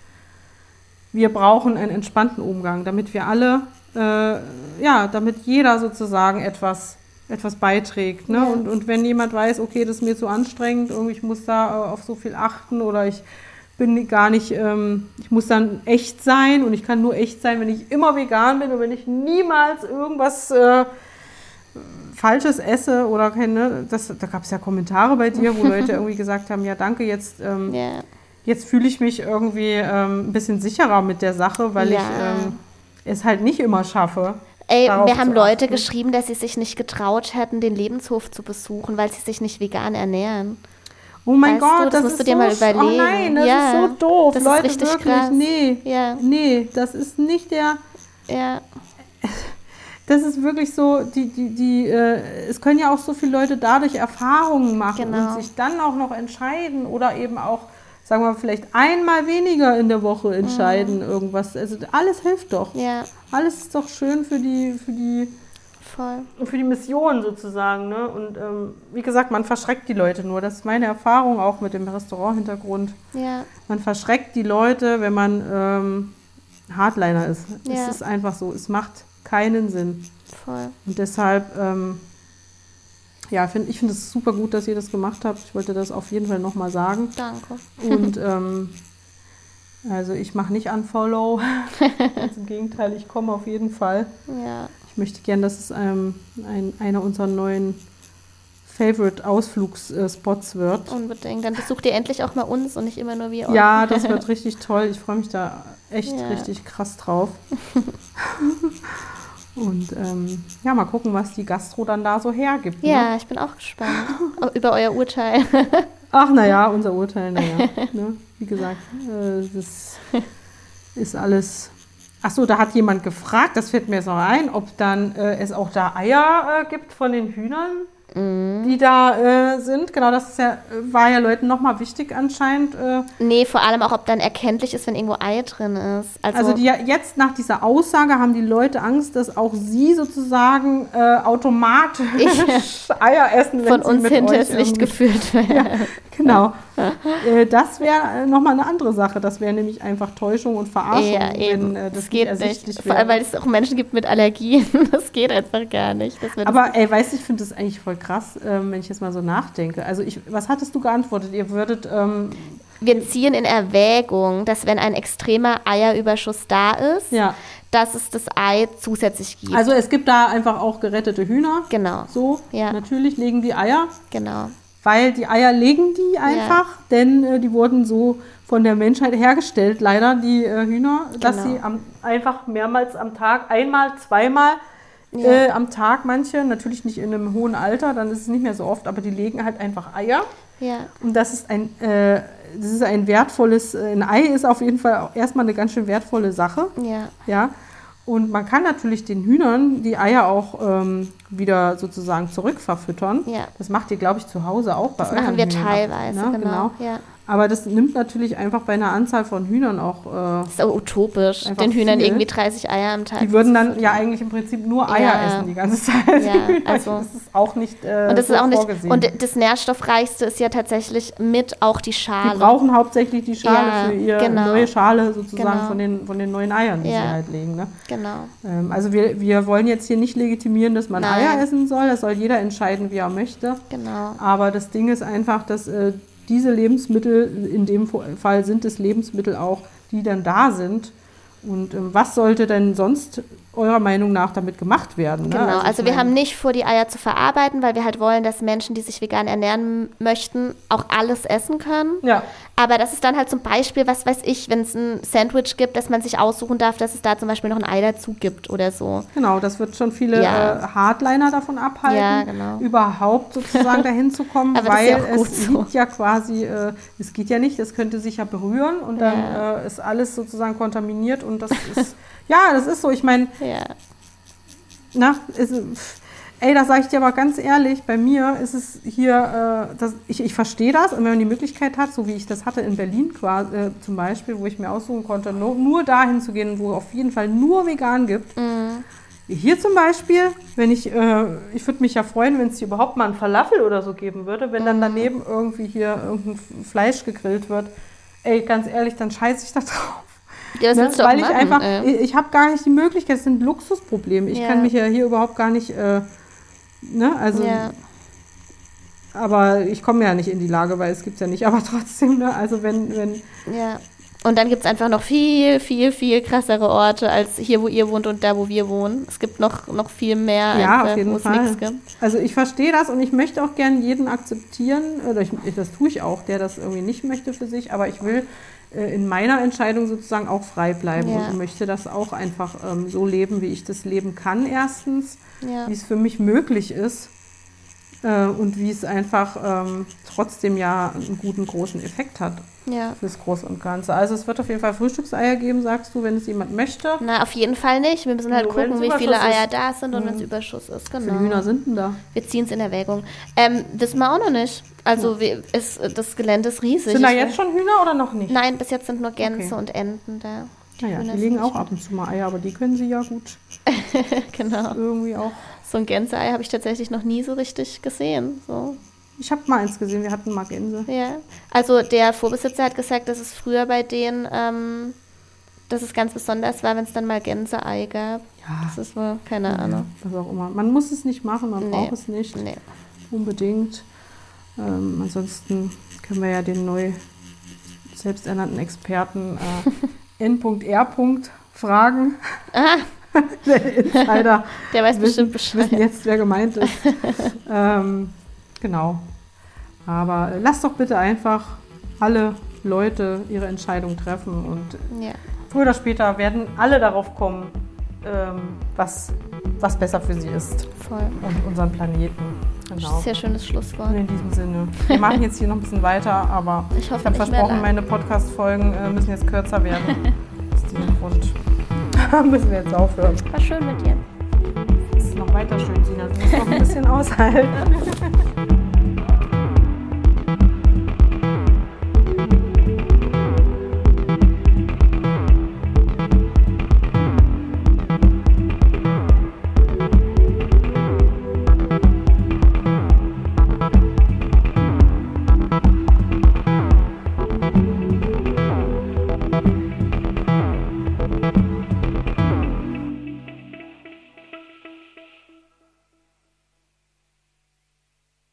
wir brauchen einen entspannten Umgang, damit wir alle, äh, ja, damit jeder sozusagen etwas, etwas beiträgt. Ne? Ja. Und, und wenn jemand weiß, okay, das ist mir zu anstrengend, irgendwie ich muss da äh, auf so viel achten oder ich bin gar nicht, ähm, ich muss dann echt sein und ich kann nur echt sein, wenn ich immer vegan bin und wenn ich niemals irgendwas äh, Falsches esse oder keine, das, da gab es ja Kommentare bei dir, wo Leute *laughs* irgendwie gesagt haben, ja danke, jetzt, ähm, Ja. jetzt fühle ich mich irgendwie ähm, ein bisschen sicherer mit der Sache, weil Ja. ich ähm, es halt nicht immer schaffe. Ey, wir haben Leute achten. geschrieben, dass sie sich nicht getraut hätten, den Lebenshof zu besuchen, weil sie sich nicht vegan ernähren. Oh mein Weißt du, Gott, das das, musst ist du dir so mal sch- überlegen. Oh nein, das Ja, ist so doof. das ist Leute, richtig wirklich, krass. nee. Ja. Nee, das ist nicht der, Ja, das ist wirklich so, die, die, die, äh, es können ja auch so viele Leute dadurch Erfahrungen machen Genau. und sich dann auch noch entscheiden oder eben auch, sagen wir mal, vielleicht einmal weniger in der Woche entscheiden, irgendwas. Also alles hilft doch. Mhm. ja, Alles ist doch schön für die, für die, voll. für die Mission sozusagen. Ne? Und ähm, wie gesagt, man verschreckt die Leute nur. Das ist meine Erfahrung auch mit dem Restaurant-Hintergrund. Ja, Man verschreckt die Leute, wenn man ähm, Hardliner ist. Ja. Es ist einfach so. Es macht keinen Sinn. voll. Und deshalb, ähm, ja, find, ich finde es super gut, dass ihr das gemacht habt. Ich wollte das auf jeden Fall nochmal sagen. Danke. Und *laughs* ähm, also ich mache nicht Unfollow. *laughs* Ganz im Gegenteil, ich komme auf jeden Fall. Ja, möchte gern, dass es ähm, ein, einer unserer neuen Favorite-Ausflugsspots wird. unbedingt. Dann besucht ihr endlich auch mal uns und nicht immer nur wir. Ja, *laughs* das wird richtig toll. Ich freue mich da echt Ja. richtig krass drauf. *laughs* Und ähm, ja, mal gucken, was die Gastro dann da so hergibt. Ne? Ja, ich bin auch gespannt *laughs* über euer Urteil. Ach, naja, unser Urteil, naja. ne? Wie gesagt, äh, das ist alles. Ach so, da hat jemand gefragt, das fällt mir noch ein, ob dann äh, es auch da Eier äh, gibt von den Hühnern, Mhm. die da äh, sind. Genau, das ja, war ja Leuten nochmal wichtig anscheinend. Äh, nee, vor allem auch, ob dann erkenntlich ist, wenn irgendwo Ei drin ist. Also, Also die, jetzt nach dieser Aussage haben die Leute Angst, dass auch sie sozusagen äh, automatisch *laughs* Eier essen, wenn von sie uns mit hinters euch Licht geführt *laughs* werden. Genau. äh, das wäre äh, nochmal eine andere Sache. Das wäre nämlich einfach Täuschung und Verarschung, Ja, eben. wenn äh, das, das geht nicht nicht. ersichtlich Vor allem, wäre. weil es auch Menschen gibt mit Allergien. *laughs* Das geht einfach gar nicht. Das Aber ey, weißt du, ich finde das eigentlich voll krass, ähm, wenn ich jetzt mal so nachdenke. Also ich, was hattest du geantwortet? Ihr würdet, ähm, wir ziehen in Erwägung, dass wenn ein extremer Eierüberschuss da ist, ja, dass es das Ei zusätzlich gibt. also es gibt da einfach auch gerettete Hühner. genau, So, Ja. natürlich legen die Eier. genau. Weil die Eier legen die einfach, denn äh, die wurden so von der Menschheit hergestellt, leider, die äh, Hühner, dass Genau. sie am, einfach mehrmals am Tag, einmal, zweimal Ja. äh, am Tag manche, natürlich nicht in einem hohen Alter, dann ist es nicht mehr so oft, aber die legen halt einfach Eier. Ja, Und das ist ein, äh, das ist ein wertvolles, äh, ein Ei ist auf jeden Fall auch erstmal eine ganz schön wertvolle Sache. ja, Ja, und man kann natürlich den Hühnern die Eier auch ähm, wieder sozusagen zurückverfüttern. Ja. Das macht ihr, glaube ich, zu Hause auch bei Das euren machen wir Hühnern teilweise, ne? genau. Ja. Aber das nimmt natürlich einfach bei einer Anzahl von Hühnern auch. Äh, Das ist auch utopisch, den Hühnern viel. irgendwie 30 Eier am Tag. die würden dann ja eigentlich im Prinzip nur Eier Ja. essen die ganze Zeit. Ja, *laughs* Die also- das ist auch nicht, äh, Und das so ist auch nicht. vorgesehen. Und das nährstoffreichste ist ja tatsächlich mit auch die die Schale. brauchen hauptsächlich die Schale Ja, für ihre genau. neue Schale sozusagen Genau. von, den, von den neuen Eiern, die sie halt legen. Ne? Genau. Ähm, also wir, wir wollen jetzt hier nicht legitimieren, dass man Nein. Eier essen soll. Das soll jeder entscheiden, wie er möchte. Genau. Aber das Ding ist einfach, dass äh, diese Lebensmittel, in dem Fall sind es Lebensmittel auch, die dann da sind. Und ähm, was sollte denn sonst eurer Meinung nach damit gemacht werden? Ne? Genau, also, ich wir haben nicht vor, die Eier zu verarbeiten, weil wir halt wollen, dass Menschen, die sich vegan ernähren möchten, auch alles essen können. Ja, Aber das ist dann halt zum Beispiel, was weiß ich, wenn es ein Sandwich gibt, dass man sich aussuchen darf, dass es da zum Beispiel noch ein Ei dazu gibt oder so. genau, das wird schon viele Ja. äh, Hardliner davon abhalten, Ja, genau. überhaupt sozusagen *laughs* dahin zu kommen, weil ja es so. ja quasi, äh, es geht ja nicht, es könnte sich ja berühren und dann äh, ist alles sozusagen kontaminiert und das ist, *laughs* ja, das ist so. Ich meine. Na, ist, ey, das sage ich dir aber ganz ehrlich, bei mir ist es hier, äh, das, ich, ich verstehe das und wenn man die Möglichkeit hat, so wie ich das hatte in Berlin quasi, äh, zum Beispiel, wo ich mir aussuchen konnte, nur, nur dahin zu gehen, wo auf jeden Fall nur vegan gibt. Mhm. Hier zum Beispiel, wenn ich, äh, ich würde mich ja freuen, wenn es hier überhaupt mal ein Falafel oder so geben würde, wenn Mhm. dann daneben irgendwie hier irgendein Fleisch gegrillt wird. Ey, ganz ehrlich, dann scheiße ich da *laughs* drauf. Ja, was Ne? Weil ich machen, einfach, ey? ich, ich habe gar nicht die Möglichkeit, das sind Luxusprobleme. Ich Ja. kann mich ja hier überhaupt gar nicht, äh, ne, also, ja. aber ich komme ja nicht in die Lage, weil es gibt ja nicht, aber *laughs* trotzdem, ne, also wenn, wenn, ja. Und dann gibt es einfach noch viel, viel, viel krassere Orte als hier, wo ihr wohnt und da, wo wir wohnen. Es gibt noch, noch viel mehr, ja, einfach, auf jeden wo es Fall. nichts gibt. Also ich verstehe das und ich möchte auch gern jeden akzeptieren, oder ich, das tue ich auch, der das irgendwie nicht möchte für sich, aber ich will äh, in meiner Entscheidung sozusagen auch frei bleiben Ja. und möchte das auch einfach ähm, so leben, wie ich das leben kann, erstens. Ja. wie es für mich möglich ist äh, und wie es einfach ähm, trotzdem ja einen guten großen Effekt hat ja. fürs Große und Ganze. Also es wird auf jeden Fall Frühstückseier geben, sagst du, wenn es jemand möchte. Na, auf jeden Fall nicht. Wir müssen halt Nur gucken, wie viele Überschuss Eier ist. da sind und wenn es Mhm. Überschuss ist. Wie Genau. viele Hühner sind denn da? Wir ziehen es in Erwägung. Ähm, wissen wir auch noch nicht. Also wir, ist, das Gelände ist riesig. Sind da jetzt schon Hühner oder noch nicht? Nein, bis jetzt sind nur Gänse Okay. und Enten da. Naja, Hühner die legen auch ab und zu mal Eier, aber die können sie ja gut *laughs* genau. irgendwie auch. So ein Gänseei habe ich tatsächlich noch nie so richtig gesehen. So. Ich habe mal eins gesehen, wir hatten mal Gänse. Ja. Also der Vorbesitzer hat gesagt, dass es früher bei denen, ähm, dass es ganz besonders war, wenn es dann mal Gänseei gab. Ja, Das ist wohl, keine Ahnung. was auch immer. Man muss es nicht machen, man Nee. braucht es nicht Nee. unbedingt. Ähm, ansonsten können wir ja den neu selbsternannten Experten äh, *laughs* N.R. fragen. Ah, *laughs* Der Insider *laughs* der weiß bestimmt wissen, wissen Bescheid. jetzt, wer gemeint ist. *laughs* ähm, genau. Aber äh, lasst doch bitte einfach alle Leute ihre Entscheidung treffen und Ja. früher oder später werden alle darauf kommen, ähm, was, was besser für sie ist Voll. und unseren Planeten. Genau. Sehr schönes Schlusswort. In diesem Sinne. Wir machen jetzt hier noch ein bisschen weiter, aber Ich ich, habe versprochen, meine Podcast-Folgen äh, müssen jetzt kürzer werden. Aus diesem Grund *laughs* müssen wir jetzt aufhören. War schön mit dir. Es ist noch weiter schön, Sina. Du musst noch ein bisschen *laughs* aushalten. *laughs*